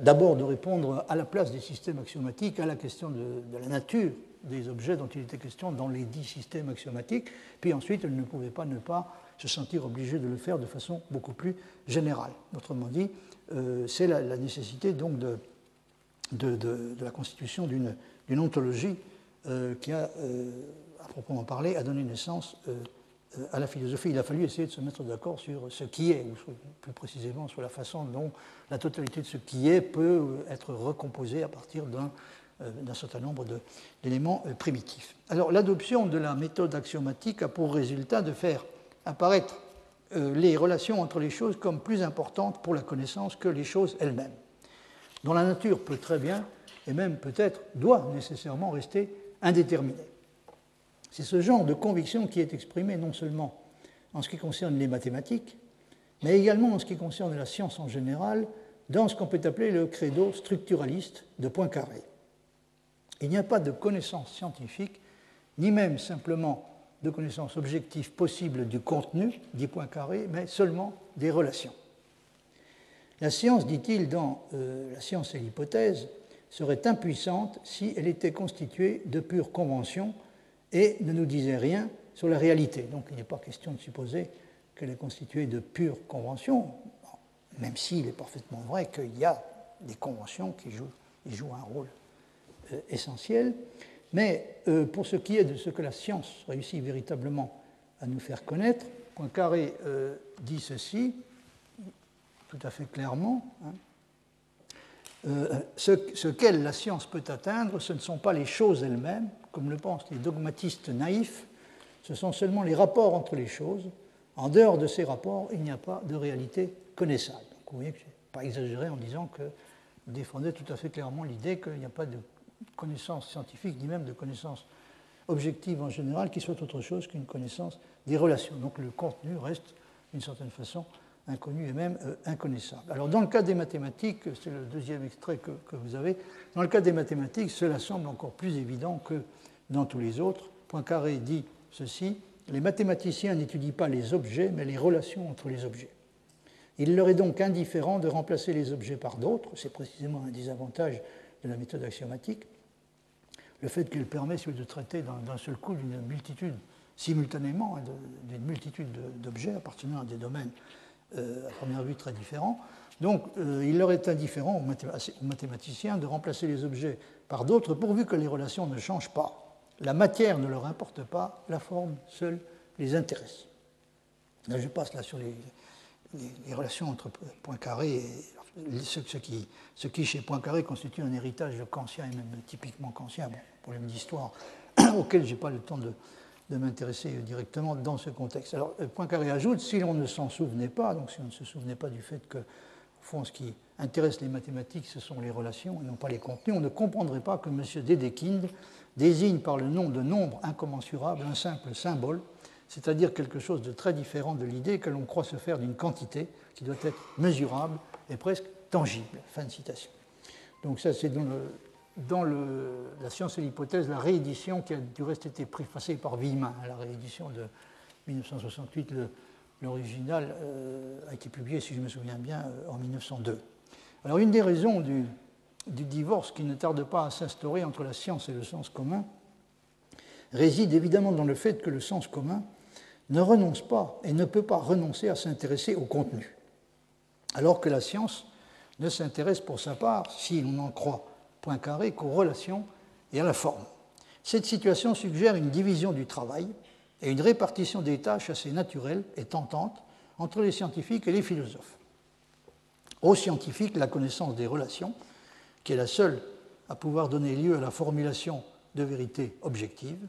d'abord de répondre à la place des systèmes axiomatiques à la question de, la nature des objets dont il était question dans les dix systèmes axiomatiques, puis ensuite elle ne pouvait pas ne pas se sentir obligée de le faire de façon beaucoup plus générale. Autrement dit, euh, c'est la, nécessité donc de, la constitution d'une ontologie euh, qui a, euh, à proprement parler, a donné naissance à la philosophie. Il a fallu essayer de se mettre d'accord sur ce qui est, ou plus précisément sur la façon dont la totalité de ce qui est peut être recomposée à partir d'un certain nombre d'éléments primitifs. Alors l'adoption de la méthode axiomatique a pour résultat de faire apparaître les relations entre les choses comme plus importantes pour la connaissance que les choses elles-mêmes dont la nature peut très bien, et même peut-être doit nécessairement rester indéterminée. C'est ce genre de conviction qui est exprimé non seulement en ce qui concerne les mathématiques, mais également en ce qui concerne la science en général, dans ce qu'on peut appeler le credo structuraliste de Poincaré. Il n'y a pas de connaissance scientifique, ni même simplement de connaissance objective possible du contenu, dit Poincaré, mais seulement des relations. La science, dit-il dans euh, La science et l'hypothèse, serait impuissante si elle était constituée de pures conventions et ne nous disait rien sur la réalité. Donc il n'est pas question de supposer qu'elle est constituée de pures conventions, même s'il est parfaitement vrai qu'il y a des conventions qui jouent, un rôle euh, essentiel. Mais euh, pour ce qui est de ce que la science réussit véritablement à nous faire connaître, Poincaré dit ceci tout à fait clairement. Hein. Euh, ce, qu'elle, la science, peut atteindre, ce ne sont pas les choses elles-mêmes, comme le pensent les dogmatistes naïfs, ce sont seulement les rapports entre les choses. En dehors de ces rapports, il n'y a pas de réalité connaissable. Vous voyez que je n'ai pas exagéré en disant que vous défendez tout à fait clairement l'idée qu'il n'y a pas de connaissance scientifique, ni même de connaissance objective en général, qui soit autre chose qu'une connaissance des relations. Donc le contenu reste, d'une certaine façon, inconnu et même euh, inconnaissable. Alors dans le cas des mathématiques, c'est le deuxième extrait que, vous avez, dans le cas des mathématiques, cela semble encore plus évident que dans tous les autres. Poincaré dit ceci, les mathématiciens n'étudient pas les objets, mais les relations entre les objets. Il leur est donc indifférent de remplacer les objets par d'autres, c'est précisément un des avantages de la méthode axiomatique, le fait qu'elle permet de traiter d'un seul coup d'une multitude, simultanément, hein, d'une multitude d'objets appartenant à des domaines à première vue très différents. Donc euh, il leur est indifférent aux mathématiciens de remplacer les objets par d'autres pourvu que les relations ne changent pas. La matière ne leur importe pas, la forme seule les intéresse. Là, je passe là sur les, les, relations entre Poincaré et ce, qui, ce, qui, chez Poincaré constitue un héritage kantien et même typiquement kantien, bon, problème d'histoire auquel je n'ai pas le temps de, de m'intéresser directement dans ce contexte. Alors, euh, Poincaré ajoute, si l'on ne s'en souvenait pas, donc si on ne se souvenait pas du fait que, au fond, ce qui intéresse les mathématiques, ce sont les relations et non pas les contenus, on ne comprendrait pas que M. Dedekind désigne par le nom de nombre incommensurable un simple symbole, c'est-à-dire quelque chose de très différent de l'idée que l'on croit se faire d'une quantité qui doit être mesurable et presque tangible. Fin de citation. Donc ça, c'est dans la science et l'hypothèse, la réédition qui a du reste été préfacée par Villemin, la réédition de 1968, l'original euh, a été publié, si je me souviens bien, euh, en 1902. Alors une des raisons du divorce qui ne tarde pas à s'instaurer entre la science et le sens commun réside évidemment dans le fait que le sens commun ne renonce pas et ne peut pas renoncer à s'intéresser au contenu, alors que la science ne s'intéresse pour sa part, si l'on en croit carré qu'aux relations et à la forme. Cette situation suggère une division du travail et une répartition des tâches assez naturelle et tentante entre les scientifiques et les philosophes. Aux scientifiques, la connaissance des relations, qui est la seule à pouvoir donner lieu à la formulation de vérités objectives.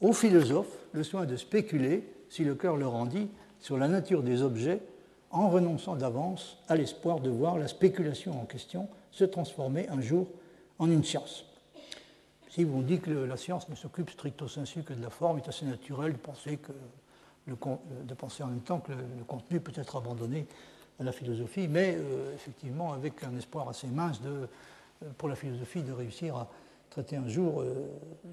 Aux philosophes, le soin de spéculer, si le cœur le rendit, sur la nature des objets en renonçant d'avance à l'espoir de voir la spéculation en question se transformer un jour en une science. Si vous dites que la science ne s'occupe stricto sensu que de la forme, il est assez naturel de penser, que le, de penser en même temps que le, contenu peut être abandonné à la philosophie, mais euh, effectivement avec un espoir assez mince de, euh, pour la philosophie de réussir à traiter un jour euh,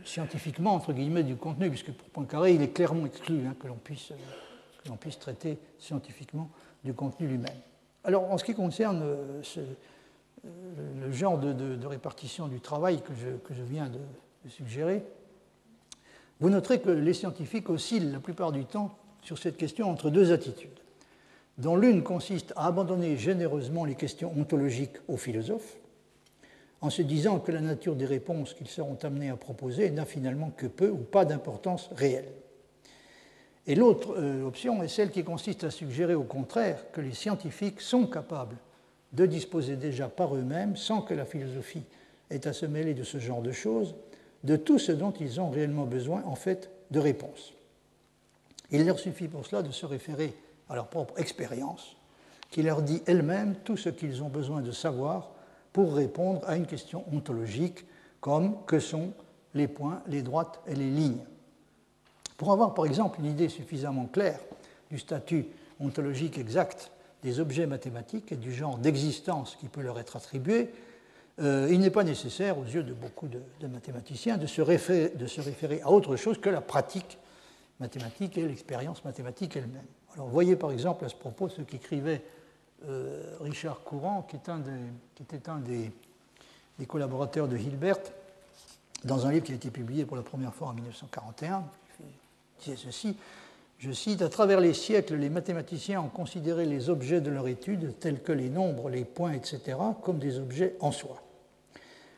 scientifiquement, entre guillemets, du contenu, puisque pour Poincaré, il est clairement exclu hein, que l'on puisse, puisse traiter scientifiquement du contenu lui-même. Alors, en ce qui concerne le genre de, répartition du travail que je, viens de suggérer, vous noterez que les scientifiques oscillent la plupart du temps sur cette question entre deux attitudes, dont l'une consiste à abandonner généreusement les questions ontologiques aux philosophes, en se disant que la nature des réponses qu'ils seront amenés à proposer n'a finalement que peu ou pas d'importance réelle. Et l'autre euh, option est celle qui consiste à suggérer au contraire que les scientifiques sont capables de disposer déjà par eux-mêmes, sans que la philosophie ait à se mêler de ce genre de choses, de tout ce dont ils ont réellement besoin en fait de réponses. Il leur suffit pour cela de se référer à leur propre expérience, qui leur dit elle-même tout ce qu'ils ont besoin de savoir pour répondre à une question ontologique comme que sont les points, les droites et les lignes? Pour avoir par exemple une idée suffisamment claire du statut ontologique exact des objets mathématiques et du genre d'existence qui peut leur être attribué, euh, il n'est pas nécessaire, aux yeux de beaucoup de, mathématiciens, de se, référer, à autre chose que la pratique mathématique et l'expérience mathématique elle-même. Alors, voyez par exemple à ce propos ce qu'écrivait euh, Richard Courant, qui, était un des, collaborateurs de Hilbert, dans un livre qui a été publié pour la première fois en 1941. Il disait ceci je cite, À travers les siècles, les mathématiciens ont considéré les objets de leur étude, tels que les nombres, les points, etc., comme des objets en soi.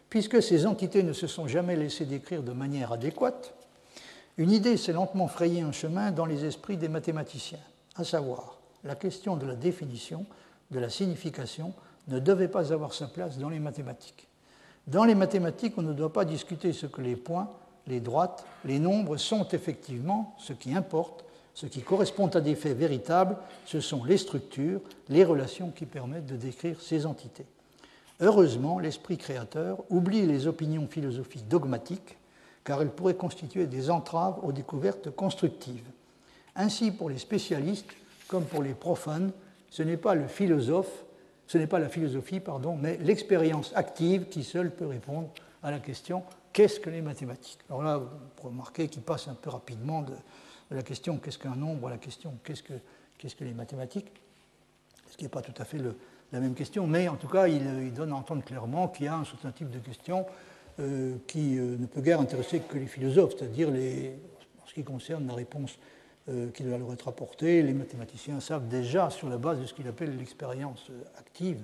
Puisque ces entités ne se sont jamais laissées décrire de manière adéquate, une idée s'est lentement frayée un chemin dans les esprits des mathématiciens, à savoir la question de la définition de la signification ne devait pas avoir sa place dans les mathématiques. Dans les mathématiques, on ne doit pas discuter ce que les points, les droites, les nombres sont effectivement, ce qui importe, ce qui correspond à des faits véritables, ce sont les structures, les relations qui permettent de décrire ces entités. Heureusement, l'esprit créateur oublie les opinions philosophiques dogmatiques, car elles pourraient constituer des entraves aux découvertes constructives. Ainsi, pour les spécialistes comme pour les profanes, ce n'est pas le philosophe, ce n'est pas la philosophie, pardon, mais l'expérience active qui seule peut répondre à la question qu'est-ce que les mathématiques? Alors là, vous remarquez qu'il passe un peu rapidement de, la question qu'est-ce qu'un nombre la question qu'est-ce que, qu'est-ce que les mathématiques, ce qui n'est pas tout à fait la même question, mais en tout cas, il, donne à entendre clairement qu'il y a un certain type de questions euh, qui euh, ne peut guère intéresser que les philosophes, c'est-à-dire les, en ce qui concerne la réponse euh, qui doit leur être apporté. Les mathématiciens savent déjà, sur la base de ce qu'ils appellent l'expérience active,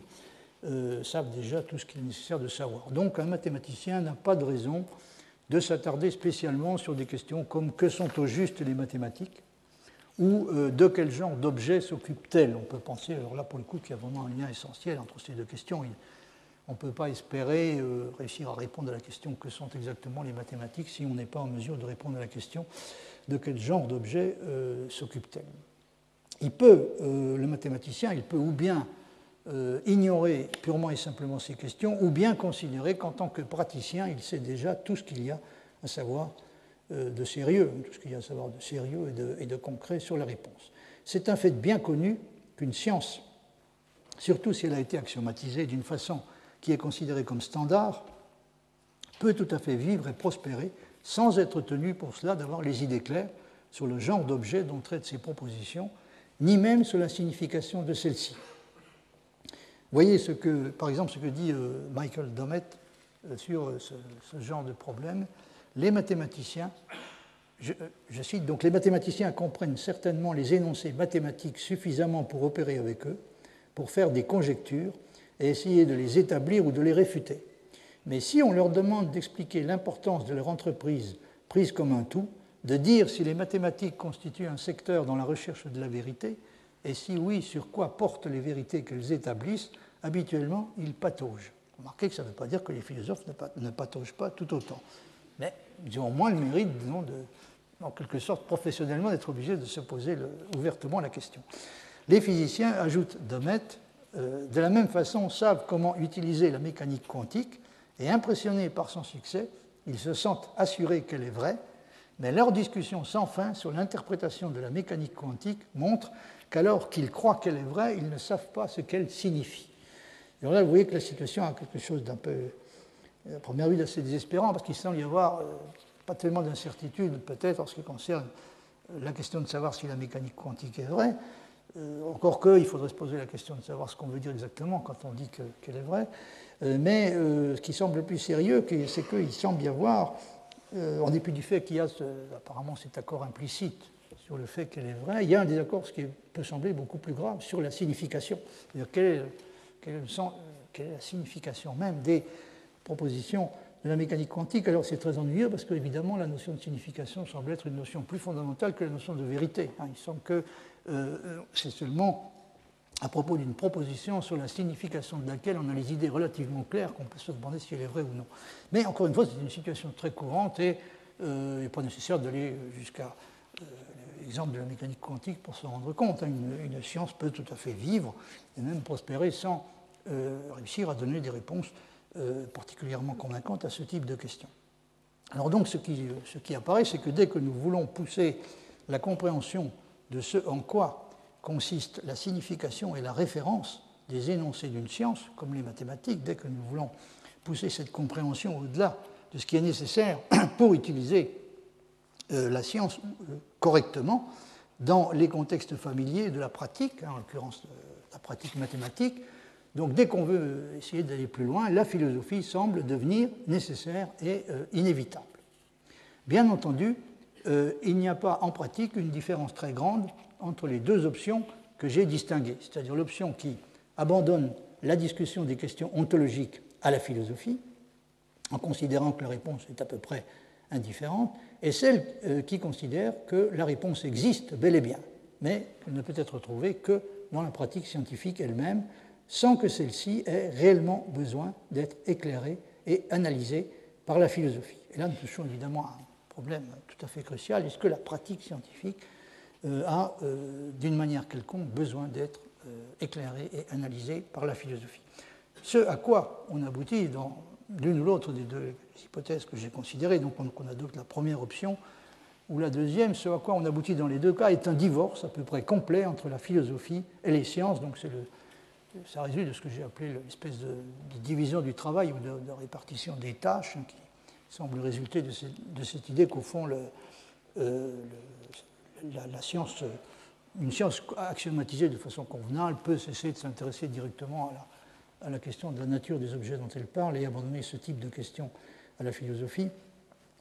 euh, savent déjà tout ce qu'il est nécessaire de savoir. Donc un mathématicien n'a pas de raison de s'attarder spécialement sur des questions comme que sont au juste les mathématiques ou euh, de quel genre d'objets s'occupent-elles? On peut penser, alors là pour le coup, qu'il y a vraiment un lien essentiel entre ces deux questions. On ne peut pas espérer réussir à répondre à la question que sont exactement les mathématiques si on n'est pas en mesure de répondre à la question de quel genre d'objet euh, s'occupe-t-elle. Il peut, euh, le mathématicien, il peut ou bien euh, ignorer purement et simplement ces questions, ou bien considérer qu'en tant que praticien, il sait déjà tout ce qu'il y a à savoir de sérieux, tout ce qu'il y a à savoir de sérieux et de, et de concret sur la réponse. C'est un fait bien connu qu'une science, surtout si elle a été axiomatisée d'une façon qui est considérée comme standard, peut tout à fait vivre et prospérer sans être tenu pour cela d'avoir les idées claires sur le genre d'objet dont traitent ces propositions, ni même sur la signification de celles-ci. Voyez ce que, par exemple ce que dit euh, Michael Domet euh, sur euh, ce, genre de problème. Les mathématiciens, je, je, cite donc, les mathématiciens comprennent certainement les énoncés mathématiques suffisamment pour opérer avec eux, pour faire des conjectures et essayer de les établir ou de les réfuter. Mais si on leur demande d'expliquer l'importance de leur entreprise prise comme un tout, de dire si les mathématiques constituent un secteur dans la recherche de la vérité, et si oui, sur quoi portent les vérités qu'elles établissent, habituellement, ils pataugent. Remarquez que ça ne veut pas dire que les philosophes ne pataugent pas tout autant. Mais ils ont au moins le mérite, en quelque sorte, professionnellement, d'être obligés de se poser ouvertement la question. Les physiciens, ajoutent Domet, euh, de la même façon, savent comment utiliser la mécanique quantique et impressionnés par son succès, ils se sentent assurés qu'elle est vraie, mais leur discussion sans fin sur l'interprétation de la mécanique quantique montre qu'alors qu'ils croient qu'elle est vraie, ils ne savent pas ce qu'elle signifie. Et là, vous voyez que la situation a quelque chose d'un peu, à première vue, d'assez désespérant, parce qu'il semble y avoir euh, pas tellement d'incertitude, peut-être, en ce qui concerne la question de savoir si la mécanique quantique est vraie, encore qu'il faudrait se poser la question de savoir ce qu'on veut dire exactement quand on dit qu'elle est vraie. mais ce qui semble le plus sérieux, c'est qu'il semble y avoir, en dépit du fait qu'il y a apparemment cet accord implicite sur le fait qu'elle est vraie, il y a un désaccord, ce qui peut sembler beaucoup plus grave, sur la signification. Quelle, quelle est la signification même des propositions de la mécanique quantique. Alors c'est très ennuyeux parce qu'évidemment la notion de signification semble être une notion plus fondamentale que la notion de vérité. Hein. Il semble que euh, c'est seulement à propos d'une proposition sur la signification de laquelle on a les idées relativement claires qu'on peut se demander si elle est vraie ou non. Mais encore une fois, c'est une situation très courante et euh, il n'est pas nécessaire d'aller jusqu'à euh, l'exemple de la mécanique quantique pour se rendre compte. Hein. Une, science peut tout à fait vivre et même prospérer sans réussir à donner des réponses euh, particulièrement convaincante à ce type de questions. Alors donc ce qui, ce qui apparaît, c'est que dès que nous voulons pousser la compréhension de ce en quoi consiste la signification et la référence des énoncés d'une science, comme les mathématiques, dès que nous voulons pousser cette compréhension au-delà de ce qui est nécessaire pour utiliser euh, la science euh, correctement dans les contextes familiers de la pratique, hein, en l'occurrence la pratique mathématique, donc dès qu'on veut essayer d'aller plus loin, la philosophie semble devenir nécessaire et euh, inévitable. Bien entendu, euh, il n'y a pas en pratique une différence très grande entre les deux options que j'ai distinguées, c'est-à-dire l'option qui abandonne la discussion des questions ontologiques à la philosophie, en considérant que la réponse est à peu près indifférente, et celle euh, qui considère que la réponse existe bel et bien, mais qu'elle ne peut être trouvée que dans la pratique scientifique elle-même, sans que celle-ci ait réellement besoin d'être éclairée et analysée par la philosophie. Et là, nous touchons évidemment à un problème tout à fait crucial. Est-ce que la pratique scientifique euh, a, euh, d'une manière quelconque, besoin d'être éclairée et analysée par la philosophie? Ce à quoi on aboutit dans l'une ou l'autre des deux hypothèses que j'ai considérées, donc on, adopte la première option ou la deuxième, ce à quoi on aboutit dans les deux cas est un divorce à peu près complet entre la philosophie et les sciences, donc ça résulte de ce que j'ai appelé l'espèce de, division du travail ou de, répartition des tâches, hein, qui semble résulter de, cette idée qu'au fond, euh, la, science, une science axiomatisée de façon convenable peut cesser de s'intéresser directement à la, question de la nature des objets dont elle parle et abandonner ce type de questions à la philosophie.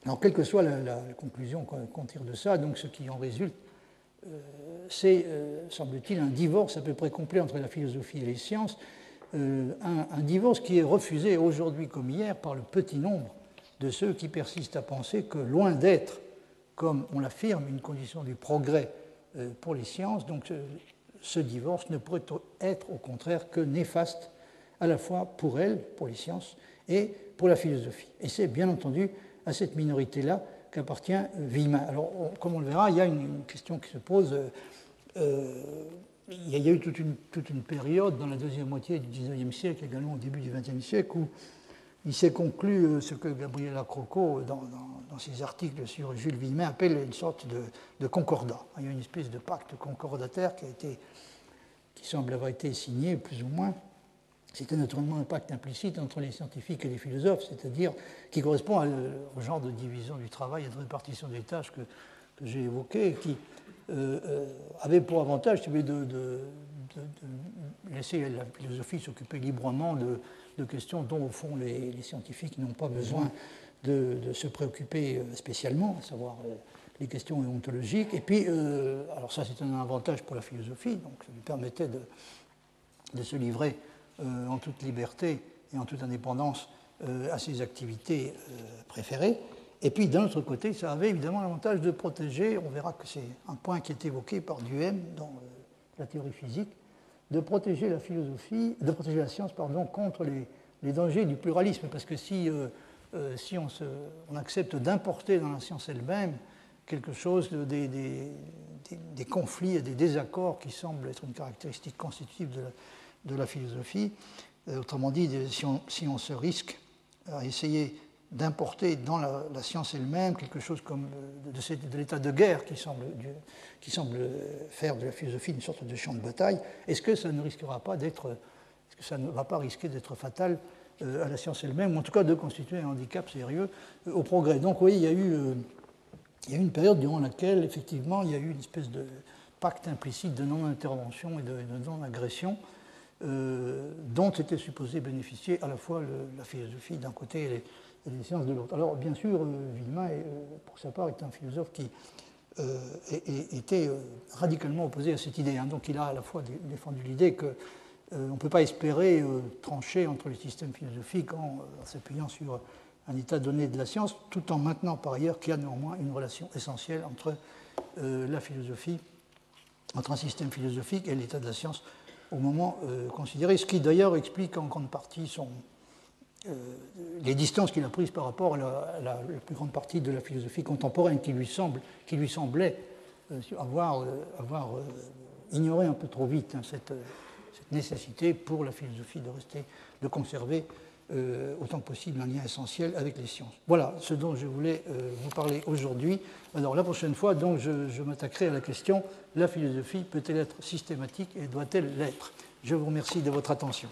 Alors, quelle que soit la, la conclusion qu'on tire de ça, donc ce qui en résulte, euh, c'est, euh, semble-t-il, un divorce à peu près complet entre la philosophie et les sciences, euh, un, divorce qui est refusé aujourd'hui comme hier par le petit nombre de ceux qui persistent à penser que, loin d'être, comme on l'affirme, une condition du progrès pour les sciences, donc ce divorce ne pourrait être au contraire que néfaste à la fois pour elles, pour les sciences, et pour la philosophie. Et c'est bien entendu à cette minorité-là qu'appartient Villemin. Alors, comme on le verra, il y a une, question qui se pose. Euh, il, y a, eu toute une, période dans la deuxième moitié du XIXe siècle, également au début du XXe siècle, où il s'est conclu euh, ce que Gabriel Croco, dans, dans, ses articles sur Jules Villemin, appelle une sorte de, de, concordat. Il y a une espèce de pacte concordataire qui, a été, qui semble avoir été signé, plus ou moins, c'était naturellement un pacte implicite entre les scientifiques et les philosophes, c'est-à-dire qui correspond au genre de division du travail et de répartition des tâches que, j'ai évoqué, qui euh, euh, avait pour avantage de, laisser la philosophie s'occuper librement de, questions dont, au fond, les, scientifiques n'ont pas besoin de, se préoccuper euh, spécialement, à savoir les questions ontologiques. Et puis, alors ça, c'est un avantage pour la philosophie, donc ça lui permettait de se livrer en toute liberté et en toute indépendance euh, à ses activités euh, préférées. Et puis d'un autre côté, ça avait évidemment l'avantage de protéger, on verra que c'est un point qui est évoqué par Duhem dans la théorie physique, de protéger la philosophie, de protéger la science pardon, contre les, dangers du pluralisme. Parce que si, si on, se, on, accepte d'importer dans la science elle-même quelque chose, de, des, des, des, conflits et des désaccords qui semblent être une caractéristique constitutive de la, de la philosophie. Euh, autrement dit, si on, se risque à essayer d'importer dans la, science elle-même quelque chose comme euh, de, l'état de guerre qui semble, qui semble, faire de la philosophie une sorte de champ de bataille, est-ce que ça ne risquera pas d'être, est-ce que ça ne va pas risquer d'être fatal euh, à la science elle-même, ou en tout cas de constituer un handicap sérieux au progrès? Donc oui, il y a eu, il y a eu une période durant laquelle effectivement il y a eu une espèce de, pacte implicite de non-intervention et de, non-agression dont était supposé bénéficier à la fois la philosophie d'un côté et les, sciences de l'autre. Alors bien sûr, Villemin, pour sa part, est un philosophe qui était radicalement opposé à cette idée. Hein. Donc il a à la fois défendu l'idée que euh, on ne peut pas espérer euh, trancher entre les systèmes philosophiques en, euh, s'appuyant sur un état donné de la science, tout en maintenant par ailleurs qu'il y a néanmoins une relation essentielle entre la philosophie, entre un système philosophique et l'état de la science au moment considéré, ce qui d'ailleurs explique en grande partie son, les distances qu'il a prises par rapport à la, plus grande partie de la philosophie contemporaine qui lui, semble, qui lui semblait avoir, avoir ignoré un peu trop vite hein, cette cette nécessité pour la philosophie de rester, de conserver euh, autant que possible un lien essentiel avec les sciences. Voilà ce dont je voulais euh, vous parler aujourd'hui. Alors la prochaine fois, donc, je, je m'attaquerai à la question la philosophie peut-elle être systématique et doit-elle l'être? Je vous remercie de votre attention.